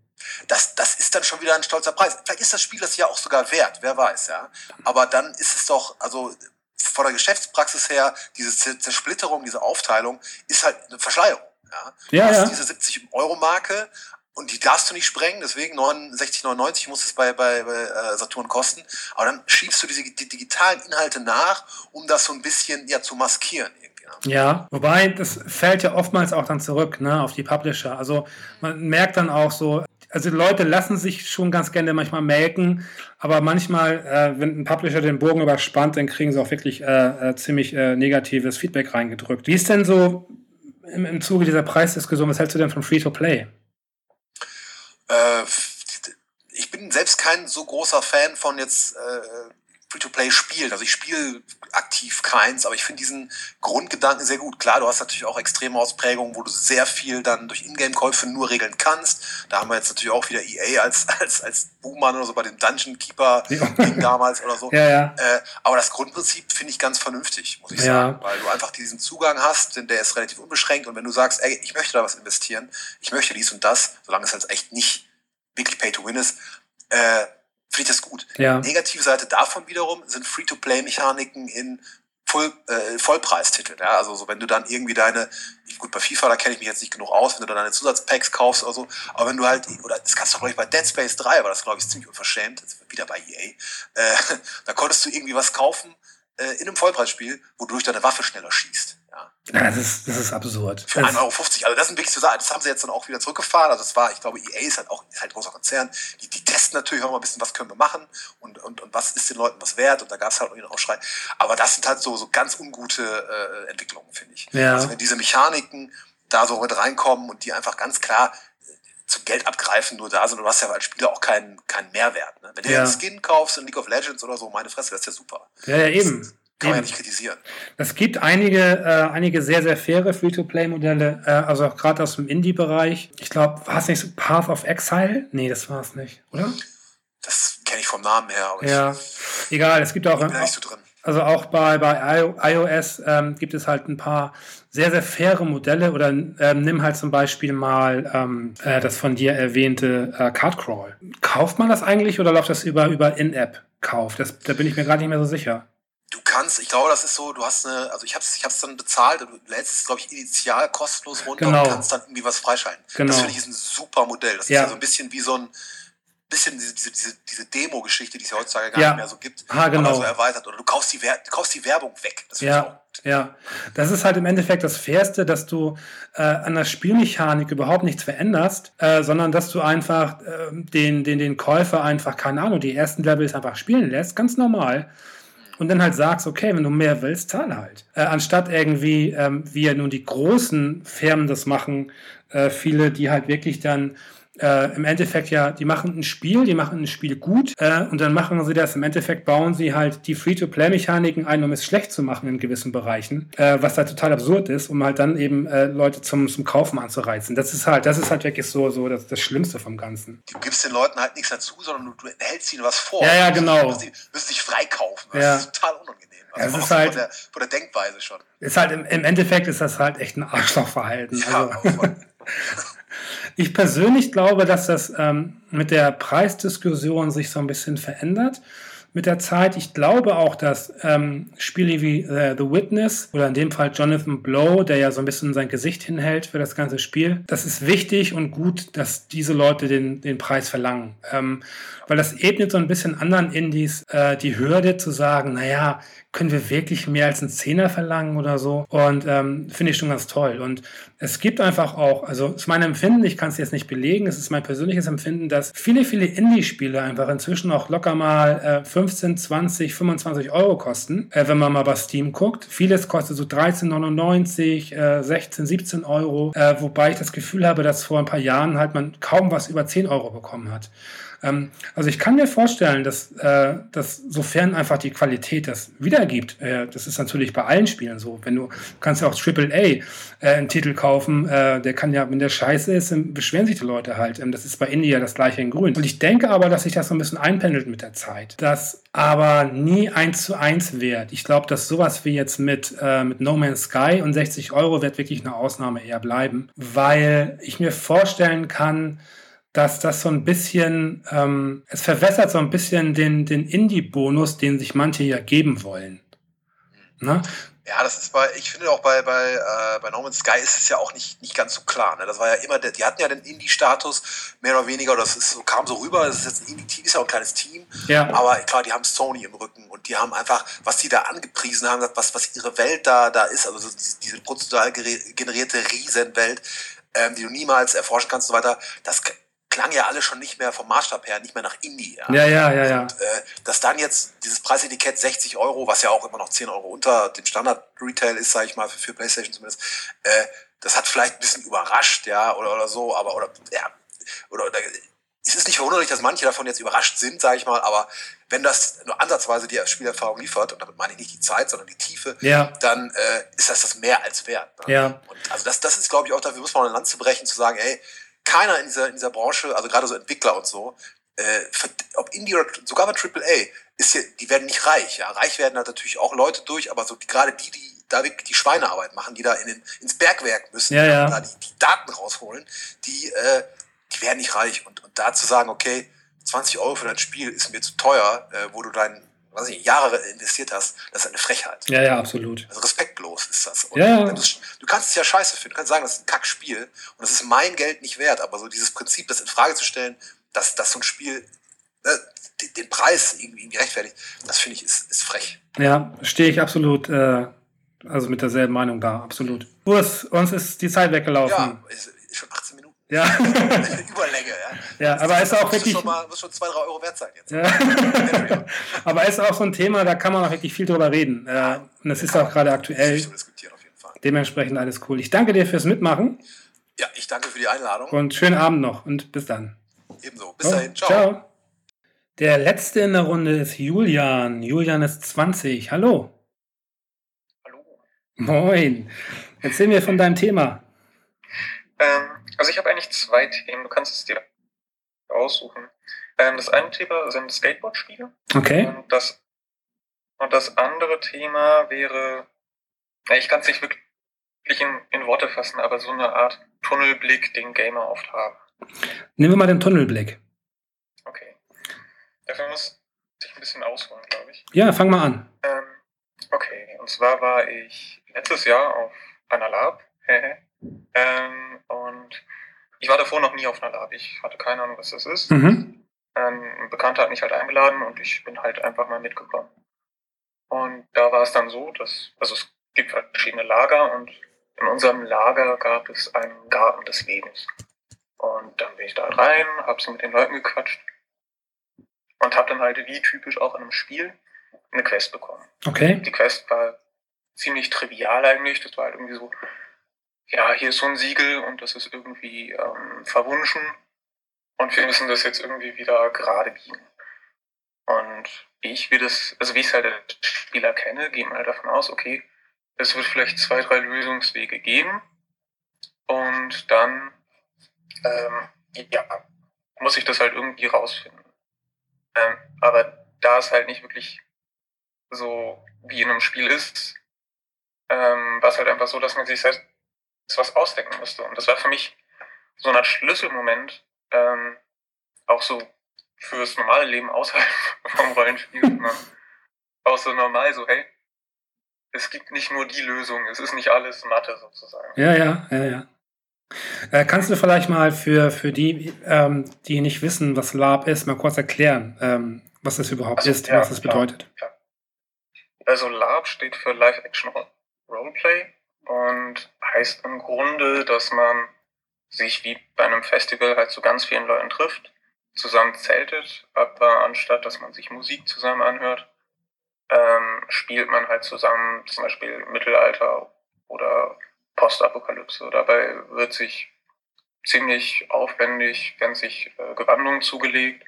Das, das ist dann schon wieder ein stolzer Preis. Vielleicht ist das Spiel das ja auch sogar wert, wer weiß, ja. Aber dann ist es doch, also von der Geschäftspraxis her, diese Zer- Zersplitterung, diese Aufteilung, ist halt eine Verschleierung. Ja, Ja, ja. diese 70-Euro-Marke und die darfst du nicht sprengen, deswegen 69,99 muss es bei, bei, bei äh, Saturn kosten. Aber dann schiebst du diese die digitalen Inhalte nach, um das so ein bisschen ja, zu maskieren. Ne? Ja, wobei das fällt ja oftmals auch dann zurück ne, auf die Publisher. Also man merkt dann auch so, also Leute lassen sich schon ganz gerne manchmal melken, aber manchmal, äh, wenn ein Publisher den Bogen überspannt, dann kriegen sie auch wirklich äh, äh, ziemlich äh, negatives Feedback reingedrückt. Wie ist denn so im, im Zuge dieser Preisdiskussion, was hältst du denn von Free-to-Play? Äh, ich bin selbst kein so großer Fan von jetzt äh, Free-to-Play-Spielen. Also ich spiele aktiv keins, aber ich finde diesen Grundgedanken sehr gut. Klar, du hast natürlich auch extreme Ausprägungen, wo du sehr viel dann durch Ingame-Käufe nur regeln kannst. Da haben wir jetzt natürlich auch wieder EA als, als, als Buhmann oder so bei dem Dungeon Keeper-Ding damals oder so. Ja, ja. Äh, aber das Grundprinzip finde ich ganz vernünftig, muss ich Ja. sagen, weil du einfach diesen Zugang hast, denn der ist relativ unbeschränkt und wenn du sagst, ey, ich möchte da was investieren, ich möchte dies und das, solange es halt echt nicht wirklich Pay to Win ist, äh, finde ich das gut. Ja. Negative Seite davon wiederum sind Free-to-Play-Mechaniken in Voll, äh, Vollpreistiteln. Ja? Also so, wenn du dann irgendwie deine, gut, bei FIFA, da kenne ich mich jetzt nicht genug aus, wenn du dann deine Zusatzpacks kaufst oder so, aber wenn du halt, oder das kannst du glaube ich bei Dead Space 3, aber das glaube ich ziemlich unverschämt, jetzt wieder bei EA, äh, da konntest du irgendwie was kaufen äh, in einem Vollpreisspiel, wodurch deine Waffe schneller schießt. Ja? Ja, das ist, das ist absurd. Für Das, 1,50 Euro. Also das sind wirklich so Sachen, das haben sie jetzt dann auch wieder zurückgefahren. Also es war, ich glaube, EA ist halt auch ist halt ein großer Konzern. Die, die testen natürlich auch mal ein bisschen, was können wir machen und, und, und was ist den Leuten was wert. Und da gab es halt irgendwie einen Aufschrei. Aber das sind halt so, so ganz ungute äh, Entwicklungen, finde ich. Ja. Also wenn diese Mechaniken da so mit reinkommen und die einfach ganz klar äh, zum Geld abgreifen nur da sind du hast ja als Spieler auch keinen, keinen Mehrwert. Ne? Wenn du Ja. einen Skin kaufst in League of Legends oder so, meine Fresse, das ist ja super. ja, ja, eben. Das kann man ja nicht kritisieren. Es gibt einige, äh, einige sehr, sehr faire Free-to-Play-Modelle, äh, also auch gerade aus dem Indie-Bereich. Ich glaube, war es nicht so Path of Exile? Nee, das war es nicht, oder? Das kenne ich vom Namen her, Ja, egal. Es gibt auch, ich bin nicht so drin. also auch bei, bei IO iOS ähm, gibt es halt ein paar sehr, sehr faire Modelle oder ähm, nimm halt zum Beispiel mal ähm, äh, das von dir erwähnte äh, Cardcrawl. Kauft man das eigentlich oder läuft das über, über In-App-Kauf? Da bin ich mir gerade nicht mehr so sicher. Du kannst, ich glaube, das ist so, du hast eine, also ich hab's, ich hab's dann bezahlt, du lädst es, glaube ich, initial kostenlos runter Genau. und kannst dann irgendwie was freischalten. Genau. Das finde ich ist ein super Modell. Das Ja. ist ja so ein bisschen wie so ein, bisschen diese, diese, diese, Demo-Geschichte, die es ja heutzutage gar Ja. nicht mehr so gibt, Ah, genau. so erweitert. Oder du kaufst die, Wer du kaufst die Werbung weg. Das ich Ja, ja. Das ist halt im Endeffekt das Fairste, dass du äh, an der Spielmechanik überhaupt nichts veränderst, äh, sondern dass du einfach äh, den, den, den Käufer einfach, keine Ahnung, die ersten Levels einfach spielen lässt, ganz normal. Und dann halt sagst, okay, wenn du mehr willst, zahl halt. Äh, anstatt irgendwie, ähm, wie ja nun die großen Firmen das machen, äh, viele, die halt wirklich dann äh, im Endeffekt ja, die machen ein Spiel, die machen ein Spiel gut äh, und dann machen sie das, im Endeffekt bauen sie halt die Free-to-Play-Mechaniken ein, um es schlecht zu machen in gewissen Bereichen, äh, was halt total absurd ist, um halt dann eben äh, Leute zum, zum Kaufen anzureizen. Das ist halt, das ist halt wirklich so, so das, das Schlimmste vom Ganzen. Du gibst den Leuten halt nichts dazu, sondern du, du hältst ihnen was vor. Ja, ja, Du genau. die- müssen dich freikaufen. Das Ja. ist total unangenehm. Es auch ist von, halt- der, von der Denkweise schon. Ist halt im, im Endeffekt ist das halt echt ein Arschlochverhalten. Ja, Also, voll. Ich persönlich glaube, dass das ähm, mit der Preisdiskussion sich so ein bisschen verändert, mit der Zeit. Ich glaube auch, dass ähm, Spiele wie äh, The Witness oder in dem Fall Jonathan Blow, der ja so ein bisschen sein Gesicht hinhält für das ganze Spiel, das ist wichtig und gut, dass diese Leute den, den Preis verlangen. Ähm, weil das ebnet so ein bisschen anderen Indies äh, die Hürde zu sagen, naja, können wir wirklich mehr als einen Zehner verlangen oder so? Und ähm, finde ich schon ganz toll. Und es gibt einfach auch, also ist mein Empfinden, ich kann es jetzt nicht belegen, es ist mein persönliches Empfinden, dass viele, viele Indie-Spiele einfach inzwischen auch locker mal äh, 15, 20, 25 Euro kosten, äh, wenn man mal bei Steam guckt. Vieles kostet so 13,99, äh, 16, 17 Euro, äh, wobei ich das Gefühl habe, dass vor ein paar Jahren halt man kaum was über 10 Euro bekommen hat. Ähm, also ich kann mir vorstellen, dass, äh, dass sofern einfach die Qualität das wiedergibt, äh, das ist natürlich bei allen Spielen so. Wenn du kannst ja auch Triple A äh, einen Titel kaufen, äh, der kann ja, wenn der scheiße ist, beschweren sich die Leute halt. Ähm, das ist bei India das gleiche in Grün. Und ich denke aber, dass sich das so ein bisschen einpendelt mit der Zeit. Das aber nie eins zu eins wert. Ich glaube, dass sowas wie jetzt mit, äh, mit No Man's Sky und 60 Euro wird wirklich eine Ausnahme eher bleiben, weil ich mir vorstellen kann, dass das so ein bisschen, ähm, es verwässert so ein bisschen den, den Indie-Bonus, den sich manche ja geben wollen. Ne? Ja, das ist bei, ich finde auch bei, bei, äh, bei No Man's Sky ist es ja auch nicht, nicht ganz so klar. Ne? Das war ja immer, der, die hatten ja den Indie-Status, mehr oder weniger, das ist so, kam so rüber, das ist jetzt ein Indie-Team, ist ja auch ein kleines Team, ja. aber klar, die haben Sony im Rücken und die haben einfach, was die da angepriesen haben, was, was ihre Welt da, da ist, also so diese prozedural generierte Riesenwelt, ähm, die du niemals erforschen kannst und so weiter, das klang ja alle schon nicht mehr vom Maßstab her, nicht mehr nach Indie. Ja, ja, ja. ja, ja. Und, äh, dass dann jetzt dieses Preisetikett 60 Euro, was ja auch immer noch 10 Euro unter dem Standard-Retail ist, sage ich mal, für, für PlayStation zumindest, äh, das hat vielleicht ein bisschen überrascht, ja, oder, oder so, aber, oder, ja, oder, oder es ist nicht verwunderlich, dass manche davon jetzt überrascht sind, sage ich mal, aber wenn das nur ansatzweise die Spielerfahrung liefert, und damit meine ich nicht die Zeit, sondern die Tiefe, ja. dann äh, ist das das mehr als wert. Ne? Ja. Und also das, das ist, glaube ich, auch dafür muss man ein Land zu brechen, zu sagen, ey, keiner in dieser, in dieser Branche, also gerade so Entwickler und so, äh, ob Indie oder sogar bei AAA, ist hier, die werden nicht reich. Ja? Reich werden halt natürlich auch Leute durch, aber so die, gerade die, die da wirklich die Schweinearbeit machen, die da in den, ins Bergwerk müssen, ja, ja. da die, die, Daten rausholen, die, äh, die werden nicht reich. Und, und da zu sagen, okay, 20 Euro für dein Spiel ist mir zu teuer, äh, wo du dein was ich, Jahre investiert hast, das ist eine Frechheit. Ja, ja, absolut. Also respektlos ist das. Und ja, ja. Du kannst es ja scheiße finden. Du kannst sagen, das ist ein Kackspiel und das ist mein Geld nicht wert. Aber so dieses Prinzip, das in Frage zu stellen, dass, dass so ein Spiel äh, den, Preis irgendwie, irgendwie rechtfertigt, das finde ich ist, ist frech. Ja, stehe ich absolut, äh, also mit derselben Meinung da, absolut. Urs, uns ist die Zeit weggelaufen. Ja, ist, schon 18 Minuten. Ja. Überlänge, ja. Ja, aber ist auch wirklich. Schon mal, muss schon zwei, drei Euro wert sein jetzt. Ja. aber ist auch so ein Thema, da kann man auch wirklich viel drüber reden. Ja, äh, und das ist auch gerade aktuell. Diskutieren auf jeden Fall. Dementsprechend alles cool. Ich danke dir fürs Mitmachen. Ja, ich danke für die Einladung. Und schönen Abend noch und bis dann. Ebenso. Bis oh, dahin. Ciao. Ciao. Der letzte in der Runde ist Julian. Julian ist 20. Hallo. Hallo. Moin. Erzähl mir von deinem Thema. Ähm, also ich habe eigentlich zwei Themen, du kannst es dir aussuchen. Ähm, das eine Thema sind Skateboard-Spiele. Okay. Und das, und das andere Thema wäre, ich kann es nicht wirklich in, in Worte fassen, aber so eine Art Tunnelblick, den Gamer oft haben. Nehmen wir mal den Tunnelblick. Okay. Dafür muss ich ein bisschen ausholen, glaube ich. Ja, fang mal an. Ähm, okay, und zwar war ich letztes Jahr auf einer Lab. ähm, und ich war davor noch nie auf einer Lab. Ich hatte keine Ahnung, was das ist. Mhm. Ähm, ein Bekannter hat mich halt eingeladen und ich bin halt einfach mal mitgekommen. Und da war es dann so, dass, also es gibt verschiedene Lager und in unserem Lager gab es einen Garten des Lebens. Und dann bin ich da rein, hab so mit den Leuten gequatscht und hab dann halt wie typisch auch in einem Spiel eine Quest bekommen. Okay. Die Quest war ziemlich trivial eigentlich. Das war halt irgendwie so, ja, hier ist so ein Siegel und das ist irgendwie ähm, verwunschen und wir müssen das jetzt irgendwie wieder gerade biegen. Und ich, wie das, also wie ich es halt als Spieler kenne, gehe mal davon aus, okay, es wird vielleicht zwei, drei Lösungswege geben und dann, ähm, ja, muss ich das halt irgendwie rausfinden. Ähm, aber da es halt nicht wirklich so wie in einem Spiel ist, ähm, war es halt einfach so, dass man sich selbst was ausdenken musste. Und das war für mich so ein Schlüsselmoment, ähm, auch so fürs normale Leben außerhalb vom Rollenspiel. Ne? Auch so normal, so, hey, es gibt nicht nur die Lösung, es ist nicht alles Mathe sozusagen. Ja, ja, ja, ja. Äh, kannst du vielleicht mal für, für die, ähm, die nicht wissen, was LARP ist, mal kurz erklären, ähm, was das überhaupt also, ist, ja, was das bedeutet? Klar. Also LARP steht für Live Action Roleplay und heißt im Grunde, dass man sich wie bei einem Festival halt zu ganz vielen Leuten trifft, zusammen zeltet, aber anstatt dass man sich Musik zusammen anhört, ähm, spielt man halt zusammen zum Beispiel Mittelalter oder Postapokalypse. Dabei wird sich ziemlich aufwendig, werden sich äh, Gewandungen zugelegt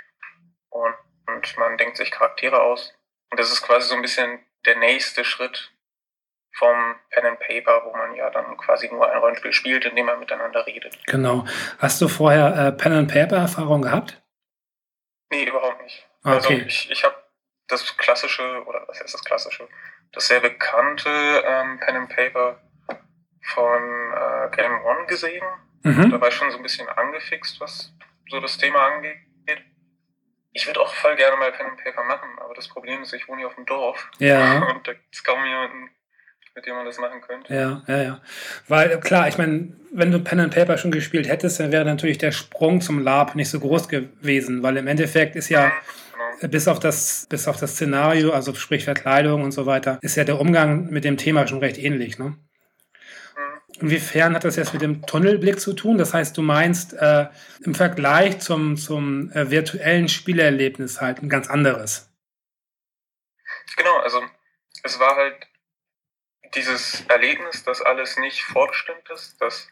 und, und man denkt sich Charaktere aus. Und das ist quasi so ein bisschen der nächste Schritt vom Pen and Paper, wo man ja dann quasi nur ein Rollenspiel spielt, indem man miteinander redet. Genau. Hast du vorher äh, Pen and Paper Erfahrung gehabt? Nee, überhaupt nicht. Also okay. Also ich, ich habe das klassische, oder was heißt das klassische, das sehr bekannte ähm, Pen and Paper von äh, Game One gesehen. Mhm. Da war ich schon so ein bisschen angefixt, was so das Thema angeht. Ich würde auch voll gerne mal Pen and Paper machen, aber das Problem ist, ich wohne hier auf dem Dorf. Ja. Und da gibt es kaum jemanden, mit dem man das machen könnte. Ja, ja, ja. Weil klar, ich meine, wenn du Pen and Paper schon gespielt hättest, dann wäre natürlich der Sprung zum LARP nicht so groß gewesen, weil im Endeffekt ist ja mhm bis auf das, bis auf das Szenario, also sprich Verkleidung und so weiter, ist ja der Umgang mit dem Thema schon recht ähnlich. Ne? Inwiefern hat das jetzt mit dem Tunnelblick zu tun? Das heißt, du meinst äh, im Vergleich zum, zum äh, virtuellen Spielerlebnis halt ein ganz anderes. Genau, also es war halt dieses Erlebnis, dass alles nicht vorbestimmt ist, dass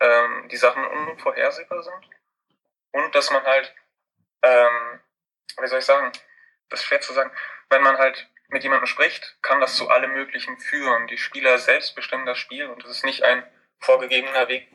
ähm, die Sachen unvorhersehbar sind und dass man halt ähm, wie soll ich sagen, das ist schwer zu sagen, wenn man halt mit jemandem spricht, kann das zu allem Möglichen führen. Die Spieler selbst bestimmen das Spiel und es ist nicht ein vorgegebener Weg,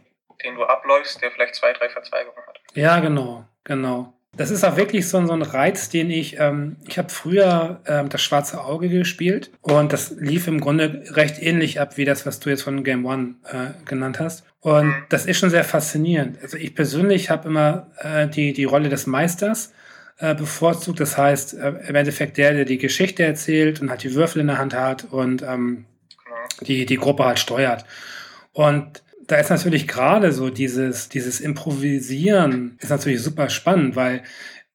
den du abläufst, der vielleicht zwei, drei Verzweigungen hat. Ja, genau, genau. Das ist auch wirklich so, so ein Reiz, den ich, ähm, ich habe früher ähm, das schwarze Auge gespielt und das lief im Grunde recht ähnlich ab wie das, was du jetzt von Game One äh, genannt hast. Und mhm. das ist schon sehr faszinierend. Also ich persönlich habe immer äh, die, die Rolle des Meisters äh, bevorzugt. Das heißt, äh, im Endeffekt der, der die Geschichte erzählt und halt die Würfel in der Hand hat und ähm, die, die Gruppe halt steuert. Und da ist natürlich gerade so dieses, dieses Improvisieren ist natürlich super spannend, weil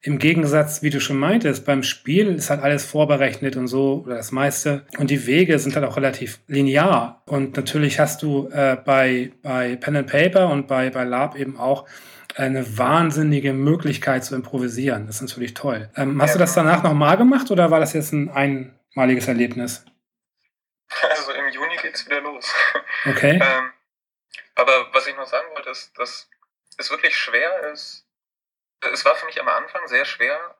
im Gegensatz, wie du schon meintest, beim Spiel ist halt alles vorberechnet und so, oder das meiste. Und die Wege sind halt auch relativ linear. Und natürlich hast du äh, bei, bei Pen and Paper und bei, bei Lab eben auch eine wahnsinnige Möglichkeit zu improvisieren. Das ist natürlich toll. Ähm, hast ja. du das danach nochmal gemacht oder war das jetzt ein einmaliges Erlebnis? Also im Juni geht es wieder los. Okay. ähm, aber was ich noch sagen wollte, ist, dass es wirklich schwer ist. Es war für mich am Anfang sehr schwer,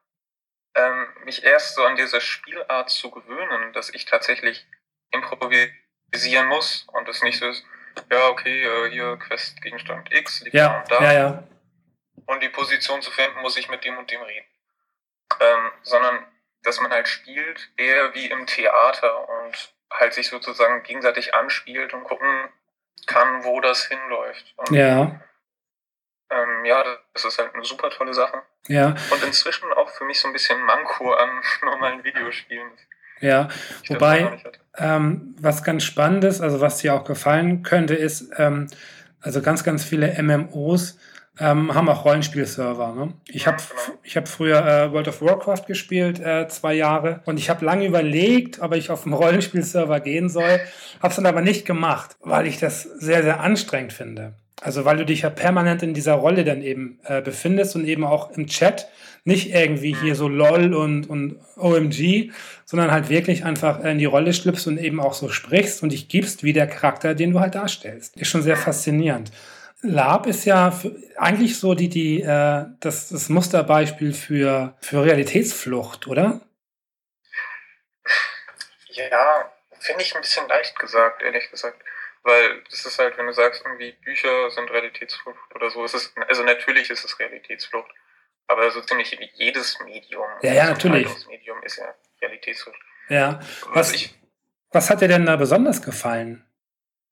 ähm, mich erst so an diese Spielart zu gewöhnen, dass ich tatsächlich improvisieren muss und es nicht so ist, ja, okay, äh, hier Questgegenstand X liegt ja, da und da. Ja, ja und die Position zu finden, muss ich mit dem und dem reden. Ähm, sondern dass man halt spielt, eher wie im Theater und halt sich sozusagen gegenseitig anspielt und gucken kann, wo das hinläuft. Und, ja. Ähm, ja, das ist halt eine super tolle Sache. Ja. Und inzwischen auch für mich so ein bisschen Manko an normalen Videospielen. Ja, wobei, ähm, was ganz spannend ist, also was dir auch gefallen könnte, ist, ähm, also ganz, ganz viele MMOs ähm, haben auch Rollenspielserver. Ne? Ich habe ich hab früher äh, World of Warcraft gespielt, äh, zwei Jahre, und ich habe lange überlegt, ob ich auf einen Rollenspielserver gehen soll, habe es dann aber nicht gemacht, weil ich das sehr, sehr anstrengend finde. Also weil du dich ja permanent in dieser Rolle dann eben äh, befindest und eben auch im Chat nicht irgendwie hier so LOL und, und OMG, sondern halt wirklich einfach in die Rolle schlüpfst und eben auch so sprichst und dich gibst wie der Charakter, den du halt darstellst. Ist schon sehr faszinierend. Lab ist ja eigentlich so die, die, äh, das, das Musterbeispiel für, für Realitätsflucht, oder? Ja, finde ich ein bisschen leicht gesagt, ehrlich gesagt. Weil das ist halt, wenn du sagst, irgendwie Bücher sind Realitätsflucht oder so, ist es, also natürlich ist es Realitätsflucht. Aber so ziemlich jedes Medium, ja, ja, natürlich. Medium ist ja Realitätsflucht. Ja. Was, also ich, was hat dir denn da besonders gefallen?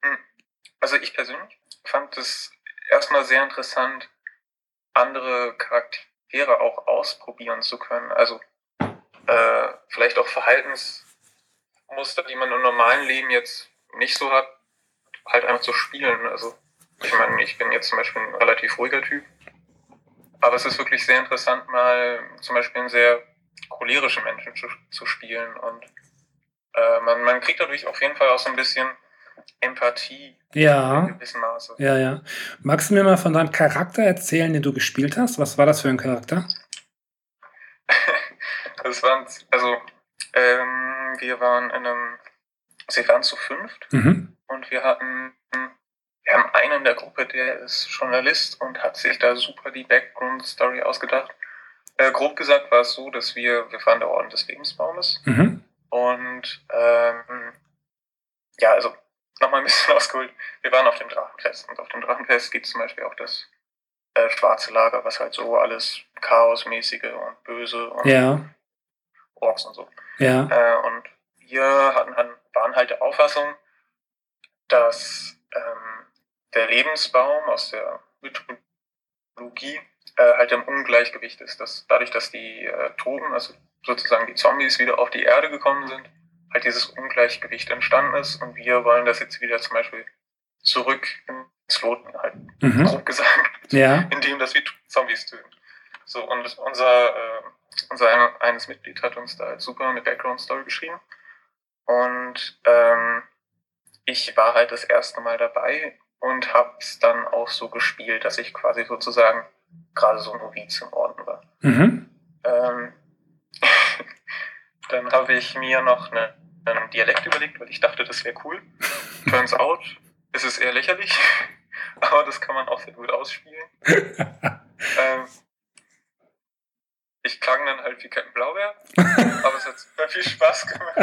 Hm. Also ich persönlich fand es erstmal sehr interessant, andere Charaktere auch ausprobieren zu können. Also äh, vielleicht auch Verhaltensmuster, die man im normalen Leben jetzt nicht so hat, halt einfach zu spielen. Also ich meine, ich bin jetzt zum Beispiel ein relativ ruhiger Typ, aber es ist wirklich sehr interessant, mal zum Beispiel einen sehr cholerischen Menschen zu, zu spielen und äh, man, man kriegt dadurch auf jeden Fall auch so ein bisschen Empathie Ja, in gewissem Maße. ja, ja. Magst du mir mal von deinem Charakter erzählen, den du gespielt hast? Was war das für ein Charakter? Das waren, also, ähm, wir waren in einem, sie waren zu fünft Mhm. und wir hatten, wir haben einen in der Gruppe, der ist Journalist und hat sich da super die Background-Story ausgedacht. Äh, grob gesagt war es so, dass wir, wir waren der Orden des Lebensbaumes Mhm. und, ähm, ja, also, nochmal ein bisschen ausgeholt. Wir waren auf dem Drachenfest und auf dem Drachenfest gibt es zum Beispiel auch das äh, schwarze Lager, was halt so alles chaosmäßige und böse und Ja, Orks und so. ja. Äh, und wir hatten, waren halt der Auffassung, dass ähm, der Lebensbaum aus der Mythologie äh, halt im Ungleichgewicht ist. Dass dadurch, dass die äh, Toten, also sozusagen die Zombies, wieder auf die Erde gekommen sind, halt dieses Ungleichgewicht entstanden ist. Und wir wollen das jetzt wieder zum Beispiel zurück ins Loten halten, Mhm. grob gesagt Ja, indem dass wir Zombies töten. So, und unser, äh, unser ein- eines Mitglied hat uns da halt super eine Background-Story geschrieben. Und ähm, ich war halt das erste Mal dabei und hab's dann auch so gespielt, dass ich quasi sozusagen gerade so Noviz im Orden war. mhm. Ähm, dann habe ich mir noch eine, einen Dialekt überlegt, weil ich dachte, das wäre cool. Turns out, es ist eher lächerlich, aber das kann man auch sehr gut ausspielen. ähm, ich klang dann halt wie Captain Blaubeer, aber es hat super viel Spaß gemacht.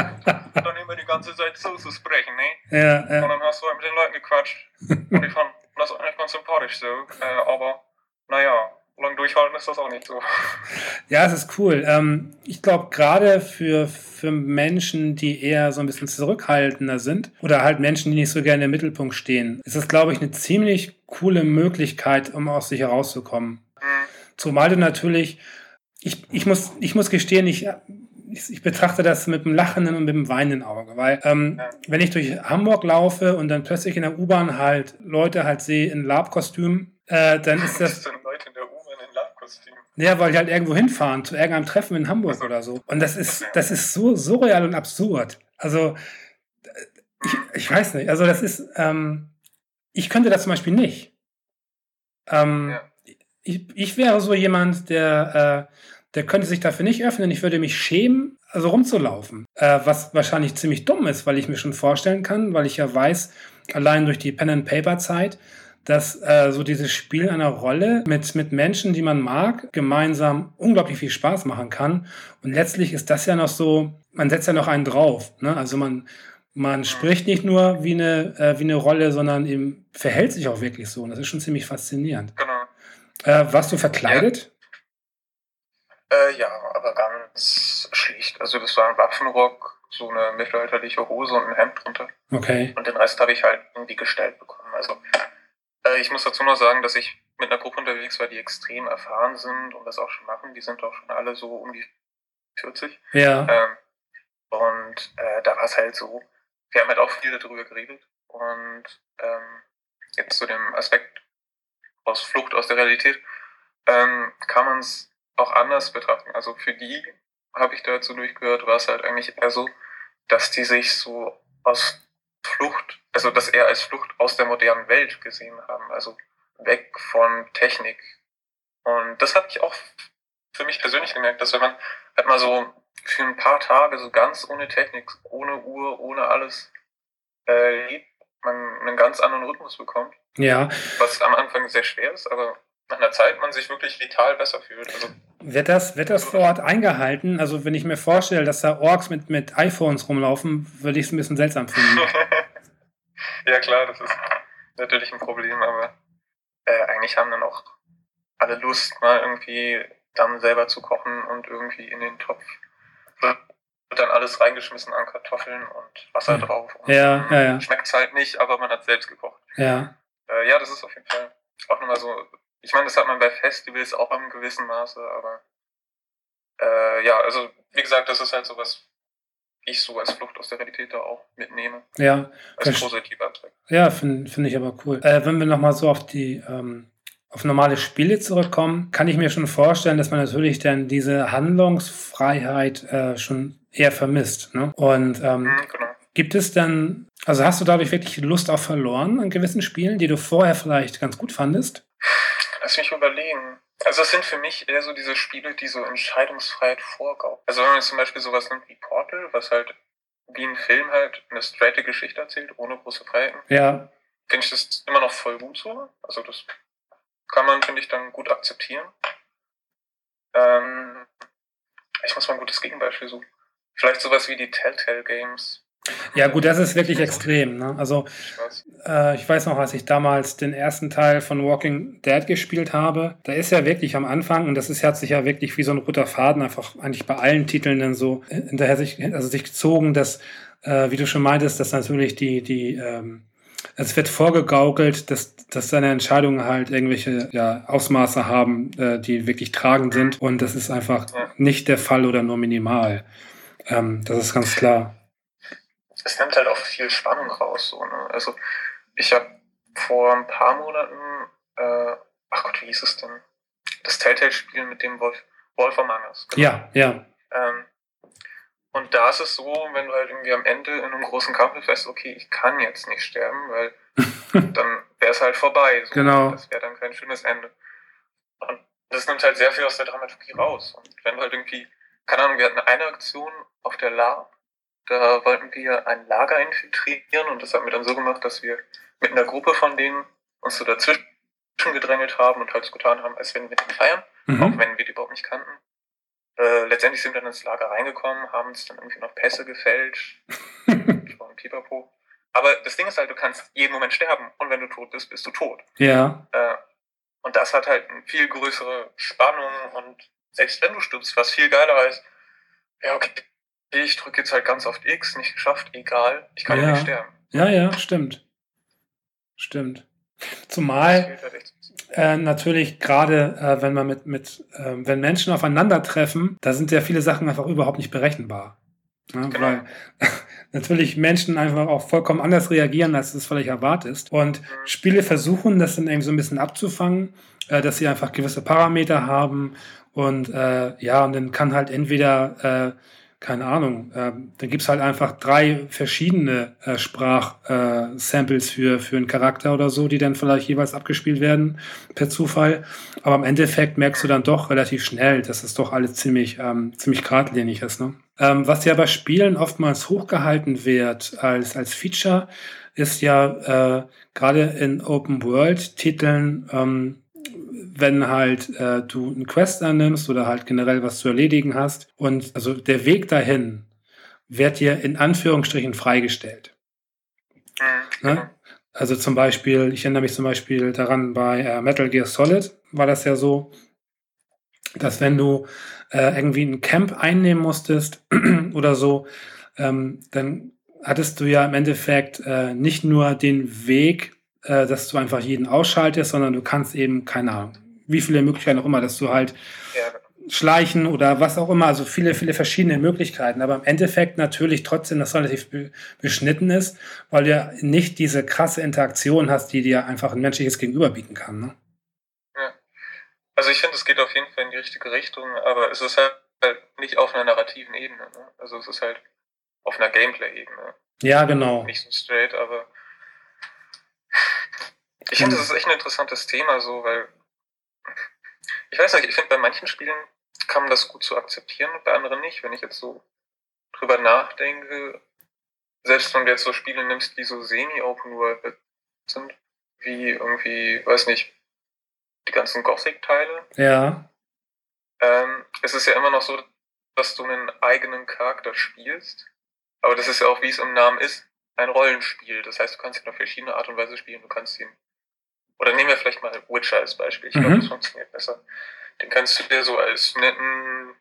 Und dann immer die ganze Zeit so zu sprechen, ne? Ja, Und ja. dann hast du halt mit den Leuten gequatscht. Und ich fand das eigentlich ganz sympathisch so. Äh, aber naja, lang durchhalten ist das auch nicht so. Ja, es ist cool. Ähm, ich glaube, gerade für, für Menschen, die eher so ein bisschen zurückhaltender sind oder halt Menschen, die nicht so gerne im Mittelpunkt stehen, ist das, glaube ich, eine ziemlich coole Möglichkeit, um aus sich herauszukommen. Hm. Zumal du natürlich, ich, ich, muss, ich muss gestehen, ich, ich, betrachte das mit einem lachenden und mit einem weinenden Auge, weil ähm, Ja. wenn ich durch Hamburg laufe und dann plötzlich in der U-Bahn halt Leute halt sehe in Labkostüm, äh, dann ist Das Labkostüm. ja, weil die halt irgendwo hinfahren, zu irgendeinem Treffen in Hamburg oder so. Und das ist, das ist so surreal und absurd. Also, ich, ich weiß nicht. Also, das ist, ähm, ich könnte das zum Beispiel nicht. Ähm, Ja. ich, ich wäre so jemand, der, äh, der könnte sich dafür nicht öffnen. Ich würde mich schämen, also rumzulaufen. Äh, was wahrscheinlich ziemlich dumm ist, weil ich mir schon vorstellen kann, weil ich ja weiß, allein durch die Pen-and-Paper-Zeit, dass äh, so dieses Spiel einer Rolle mit, mit Menschen, die man mag, gemeinsam unglaublich viel Spaß machen kann. Und letztlich ist das ja noch so, man setzt ja noch einen drauf. Ne? Also man, man spricht nicht nur wie eine, äh, wie eine Rolle, sondern eben verhält sich auch wirklich so. Und das ist schon ziemlich faszinierend. Genau. Äh, warst du verkleidet? Äh, ja, aber ganz schlicht. Also das war ein Waffenrock, so eine mittelalterliche Hose und ein Hemd drunter. Okay. Und den Rest habe ich halt irgendwie gestellt bekommen. Also ich muss dazu noch sagen, dass ich mit einer Gruppe unterwegs war, die extrem erfahren sind und das auch schon machen. Die sind auch schon alle so um die 40. Ja. Ähm, und äh, da war es halt so, wir haben halt auch viel darüber geredet. Und ähm, jetzt zu dem Aspekt aus Flucht aus der Realität, ähm, kann man es auch anders betrachten. Also für die habe ich dazu durchgehört, war es halt eigentlich eher so, dass die sich so aus Flucht, also das eher als Flucht aus der modernen Welt gesehen haben, also weg von Technik. Und das habe ich auch für mich persönlich gemerkt, dass wenn man halt mal so für ein paar Tage so ganz ohne Technik, ohne Uhr, ohne alles äh, lebt, man einen ganz anderen Rhythmus bekommt, Ja. was am Anfang sehr schwer ist, aber nach einer Zeit man sich wirklich vital besser fühlt. Also Wird das, wird das vor Ort eingehalten? Also, wenn ich mir vorstelle, dass da Orks mit, mit iPhones rumlaufen, würde ich es ein bisschen seltsam finden. ja klar, das ist natürlich ein Problem, aber äh, eigentlich haben dann auch alle Lust, mal irgendwie dann selber zu kochen und irgendwie in den Topf wird dann alles reingeschmissen an Kartoffeln und Wasser drauf. Und, Ja, ja, ja. Schmeckt's halt nicht, aber man hat selbst gekocht. Ja. Äh, ja, das ist auf jeden Fall auch nochmal so, Ich meine, das hat man bei Festivals auch im gewissen Maße, aber äh, ja, also wie gesagt, das ist halt so was, ich so als Flucht aus der Realität da auch mitnehme. Ja. Als positiver Aspekt. Ja, finde find ich aber cool. Äh, wenn wir nochmal so auf die ähm, auf normale Spiele zurückkommen, kann ich mir schon vorstellen, dass man natürlich dann diese Handlungsfreiheit äh, schon eher vermisst. Ne? Und ähm, Mhm, genau. gibt es dann, also hast du dadurch wirklich Lust auf verloren an gewissen Spielen, die du vorher vielleicht ganz gut fandest? Lass mich überlegen. Also es sind für mich eher so diese Spiele, die so Entscheidungsfreiheit vorgaukeln. Also wenn man jetzt zum Beispiel sowas nimmt wie Portal, was halt wie ein Film halt eine straighte Geschichte erzählt, ohne große Freiheiten, Ja, finde ich das immer noch voll gut so. Also das kann man, finde ich, dann gut akzeptieren. Ähm, ich muss mal ein gutes Gegenbeispiel suchen. Vielleicht sowas wie die Telltale Games. Ja gut, das ist wirklich extrem. Ne? Also Ich weiß. Äh, ich weiß noch, als ich damals den ersten Teil von Walking Dead gespielt habe, da ist ja wirklich am Anfang, und das ist, hat sich ja wirklich wie so ein roter Faden einfach eigentlich bei allen Titeln dann so hinterher sich, also sich gezogen, dass, äh, wie du schon meintest, dass natürlich die, die, ähm, es wird vorgegaukelt, dass, dass deine Entscheidungen halt irgendwelche ja, Ausmaße haben, äh, die wirklich tragend sind. Und das ist einfach nicht der Fall oder nur minimal. Ähm, das ist ganz klar. Es nimmt halt auch viel Spannung raus. So, ne? Also ich habe vor ein paar Monaten, äh, ach Gott, wie hieß es denn? Das Telltale-Spiel mit dem Wolf, Wolf Among Us. genau. Ja, ja. Ähm, und da ist es so, wenn du halt irgendwie am Ende in einem großen Kampf bist, weißt okay, ich kann jetzt nicht sterben, weil dann wäre es halt vorbei. So. Genau. Das wäre dann kein schönes Ende. Und das nimmt halt sehr viel aus der Dramaturgie raus. Und wenn du halt irgendwie, keine Ahnung, wir hatten eine Aktion auf der LARP, da wollten wir ein Lager infiltrieren und das haben wir dann so gemacht, dass wir mit einer Gruppe von denen uns so dazwischen gedrängelt haben und halt so getan haben, als wenn wir den feiern, auch Mhm. wenn wir die überhaupt nicht kannten. Äh, letztendlich sind wir dann ins Lager reingekommen, haben uns dann irgendwie noch Pässe gefälscht, und Pipapo. Aber das Ding ist halt, du kannst jeden Moment sterben und wenn du tot bist, bist du tot. ja, Äh, und das hat halt eine viel größere Spannung und selbst wenn du stirbst, was viel geiler als, ja, okay, ich drücke jetzt halt ganz oft X, nicht geschafft, egal, ich kann Ja. ja nicht sterben. Ja, ja, stimmt. Stimmt. Zumal halt äh, natürlich gerade, äh, wenn man mit, mit äh, wenn Menschen aufeinandertreffen, da sind ja viele Sachen einfach überhaupt nicht berechenbar. Ja, Genau. Weil natürlich Menschen einfach auch vollkommen anders reagieren, als du es vielleicht erwartest. Und Spiele versuchen, das dann irgendwie so ein bisschen abzufangen, äh, dass sie einfach gewisse Parameter haben. Und äh, ja, und dann kann halt entweder, äh, keine Ahnung, äh, dann gibt's halt einfach drei verschiedene äh, Sprach-Samples für, für einen Charakter oder so, die dann vielleicht jeweils abgespielt werden per Zufall. Aber im Endeffekt merkst du dann doch relativ schnell, dass es doch alles ziemlich, ähm, ziemlich geradlinig ist. Ne? Ähm, was ja bei Spielen oftmals hochgehalten wird als, als Feature, ist ja äh, gerade in Open-World-Titeln, ähm, wenn halt äh, du einen Quest annimmst oder halt generell was zu erledigen hast und also der Weg dahin wird dir in Anführungsstrichen freigestellt. Mhm, Ne? genau. Also zum Beispiel, ich erinnere mich zum Beispiel daran, bei äh, Metal Gear Solid war das ja so, dass wenn du äh, irgendwie ein Camp einnehmen musstest oder so, ähm, dann hattest du ja im Endeffekt äh, nicht nur den Weg, äh, dass du einfach jeden ausschaltest, sondern du kannst eben, keine Ahnung, wie viele Möglichkeiten auch immer, dass du halt Ja, schleichen oder was auch immer, also viele, viele verschiedene Möglichkeiten, aber im Endeffekt natürlich trotzdem das relativ be beschnitten ist, weil du ja nicht diese krasse Interaktion hast, die dir einfach ein menschliches Gegenüber bieten kann. Ne? Also ich finde, es geht auf jeden Fall in die richtige Richtung, aber es ist halt nicht auf einer narrativen Ebene. Ne? Also es ist halt auf einer Gameplay-Ebene. Ja, genau. Nicht so straight, aber ich finde, das ist echt ein interessantes Thema, so, weil ich weiß nicht, ich finde, bei manchen Spielen kann man das gut so akzeptieren und bei anderen nicht. Wenn ich jetzt so drüber nachdenke, selbst wenn du jetzt so Spiele nimmst, die so semi-open world sind, wie irgendwie, weiß nicht, die ganzen Gothic-Teile, Ja, ähm, es ist ja immer noch so, dass du einen eigenen Charakter spielst. Aber das ist ja auch, wie es im Namen ist, ein Rollenspiel. Das heißt, du kannst ihn auf verschiedene Art und Weise spielen. Du kannst ihn. Oder nehmen wir vielleicht mal Witcher als Beispiel. Ich glaube, Mhm. das funktioniert besser. Den kannst du dir so als netten,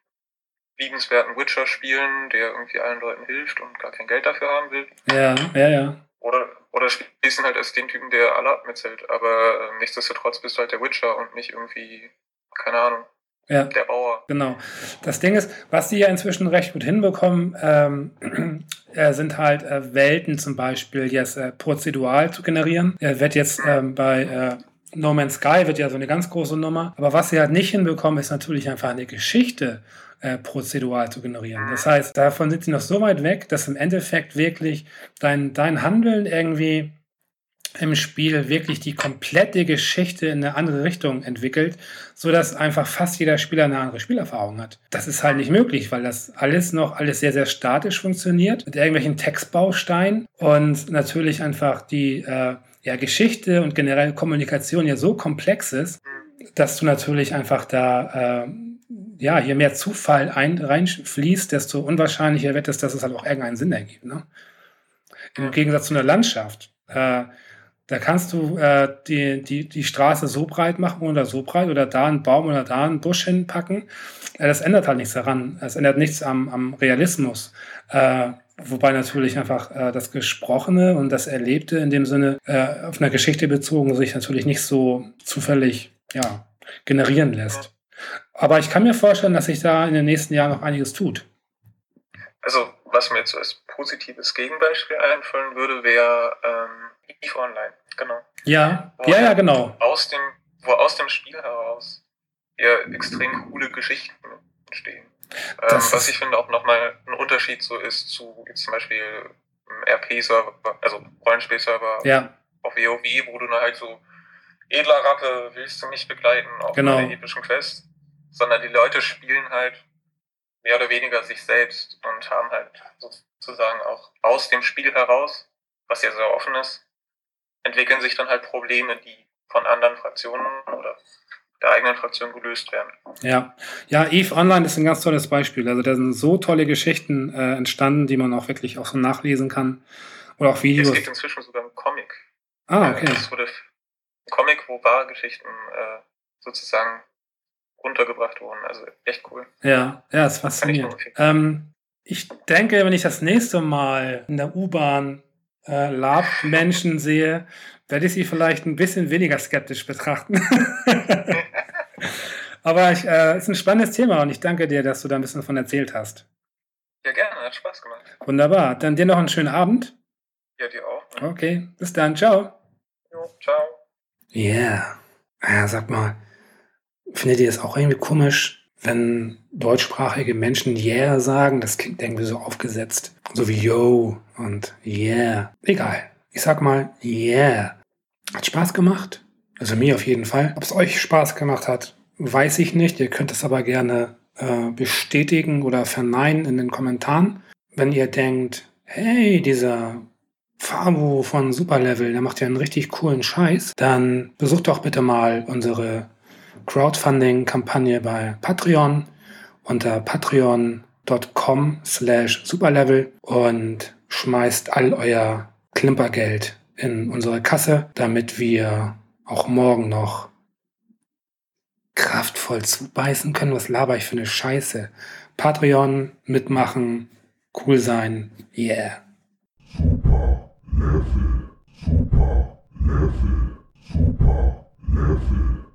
liebenswerten Witcher spielen, der irgendwie allen Leuten hilft und gar kein Geld dafür haben will. ja, ja, ja. Oder, oder spielst ihn halt als den Typen, der alle mitzählt. Aber äh, nichtsdestotrotz bist du halt der Witcher und nicht irgendwie, keine Ahnung, Ja, der Bauer. genau. Das Ding ist, was die ja inzwischen recht gut hinbekommen, ähm, äh, sind halt äh, Welten zum Beispiel jetzt äh, prozedural zu generieren. Er wird jetzt ähm, bei äh, No Man's Sky wird ja so eine ganz große Nummer. Aber was sie halt nicht hinbekommen, ist natürlich einfach eine Geschichte äh, prozedural zu generieren. Das heißt, davon sind sie noch so weit weg, dass im Endeffekt wirklich dein, dein Handeln irgendwie im Spiel wirklich die komplette Geschichte in eine andere Richtung entwickelt, so dass einfach fast jeder Spieler eine andere Spielerfahrung hat. Das ist halt nicht möglich, weil das alles noch alles sehr, sehr statisch funktioniert, mit irgendwelchen Textbausteinen und natürlich einfach die äh, ja, Geschichte und generell Kommunikation ja so komplex ist, dass du natürlich einfach da, äh, ja, je mehr Zufall ein, reinfließt, desto unwahrscheinlicher wird es, dass es halt auch irgendeinen Sinn ergibt. Ne? Im Gegensatz zu einer Landschaft. Äh, da kannst du äh, die, die, die Straße so breit machen oder so breit oder da einen Baum oder da einen Busch hinpacken. Äh, das ändert halt nichts daran. Es ändert nichts am, am Realismus. Äh, wobei natürlich einfach äh, das Gesprochene und das Erlebte in dem Sinne äh, auf einer Geschichte bezogen sich natürlich nicht so zufällig ja, generieren lässt. Aber ich kann mir vorstellen, dass sich da in den nächsten Jahren noch einiges tut. Also, was mir jetzt als positives Gegenbeispiel einfallen würde, wäre ähm, EVE Online. Genau. Ja, Wo ja, ja, genau. Aus dem, wo aus dem Spiel heraus ja extrem coole Geschichten entstehen. Ähm, was ich finde auch nochmal ein Unterschied so ist zu jetzt zum Beispiel einem RP-Server, also Rollenspiel-Server Ja, auf WoW, wo du dann halt so edler Rappe willst du mich begleiten auf Genau. einer epischen Quest, sondern die Leute spielen halt mehr oder weniger sich selbst und haben halt sozusagen auch aus dem Spiel heraus, was ja sehr offen ist, entwickeln sich dann halt Probleme, die von anderen Fraktionen oder der eigenen Fraktion gelöst werden. ja. Ja, Eve Online ist ein ganz tolles Beispiel. Also da sind so tolle Geschichten äh, entstanden, die man auch wirklich auch so nachlesen kann. Oder auch Es Videos. gibt inzwischen sogar einen Comic. Ah, Äh, okay. Es wurde ein Comic, wo wahre Geschichten äh, sozusagen runtergebracht wurden. Also echt cool. Ja, ja, ist ich faszinierend. empfehlen. Ähm, ich denke, wenn ich das nächste Mal in der U-Bahn äh, Lab-Menschen sehe, werde ich sie vielleicht ein bisschen weniger skeptisch betrachten. Aber es äh, ist ein spannendes Thema und ich danke dir, dass du da ein bisschen davon erzählt hast. Ja, gerne, hat Spaß gemacht. Wunderbar. Dann dir noch einen schönen Abend. Ja, dir auch. Ne? Okay, bis dann. Ciao. Jo, ciao. Yeah. Ja, sag mal, findet ihr es auch irgendwie komisch, wenn deutschsprachige Menschen yeah sagen? Das klingt irgendwie so aufgesetzt. So wie yo und yeah. Egal. Ich sag mal yeah. Hat Spaß gemacht? Also mir auf jeden Fall. Ob es euch Spaß gemacht hat, weiß ich nicht. Ihr könnt es aber gerne äh, bestätigen oder verneinen in den Kommentaren. Wenn ihr denkt, hey, dieser Fabu von Superlevel, der macht ja einen richtig coolen Scheiß, dann besucht doch bitte mal unsere Crowdfunding-Kampagne bei Patreon unter patreon.com slash superlevel und schmeißt all euer Klimpergeld in unsere Kasse, damit wir auch morgen noch kraftvoll zubeißen können. Was laber ich für eine Scheiße? Patreon mitmachen, cool sein, yeah. Super Level, Super Level, Super Level.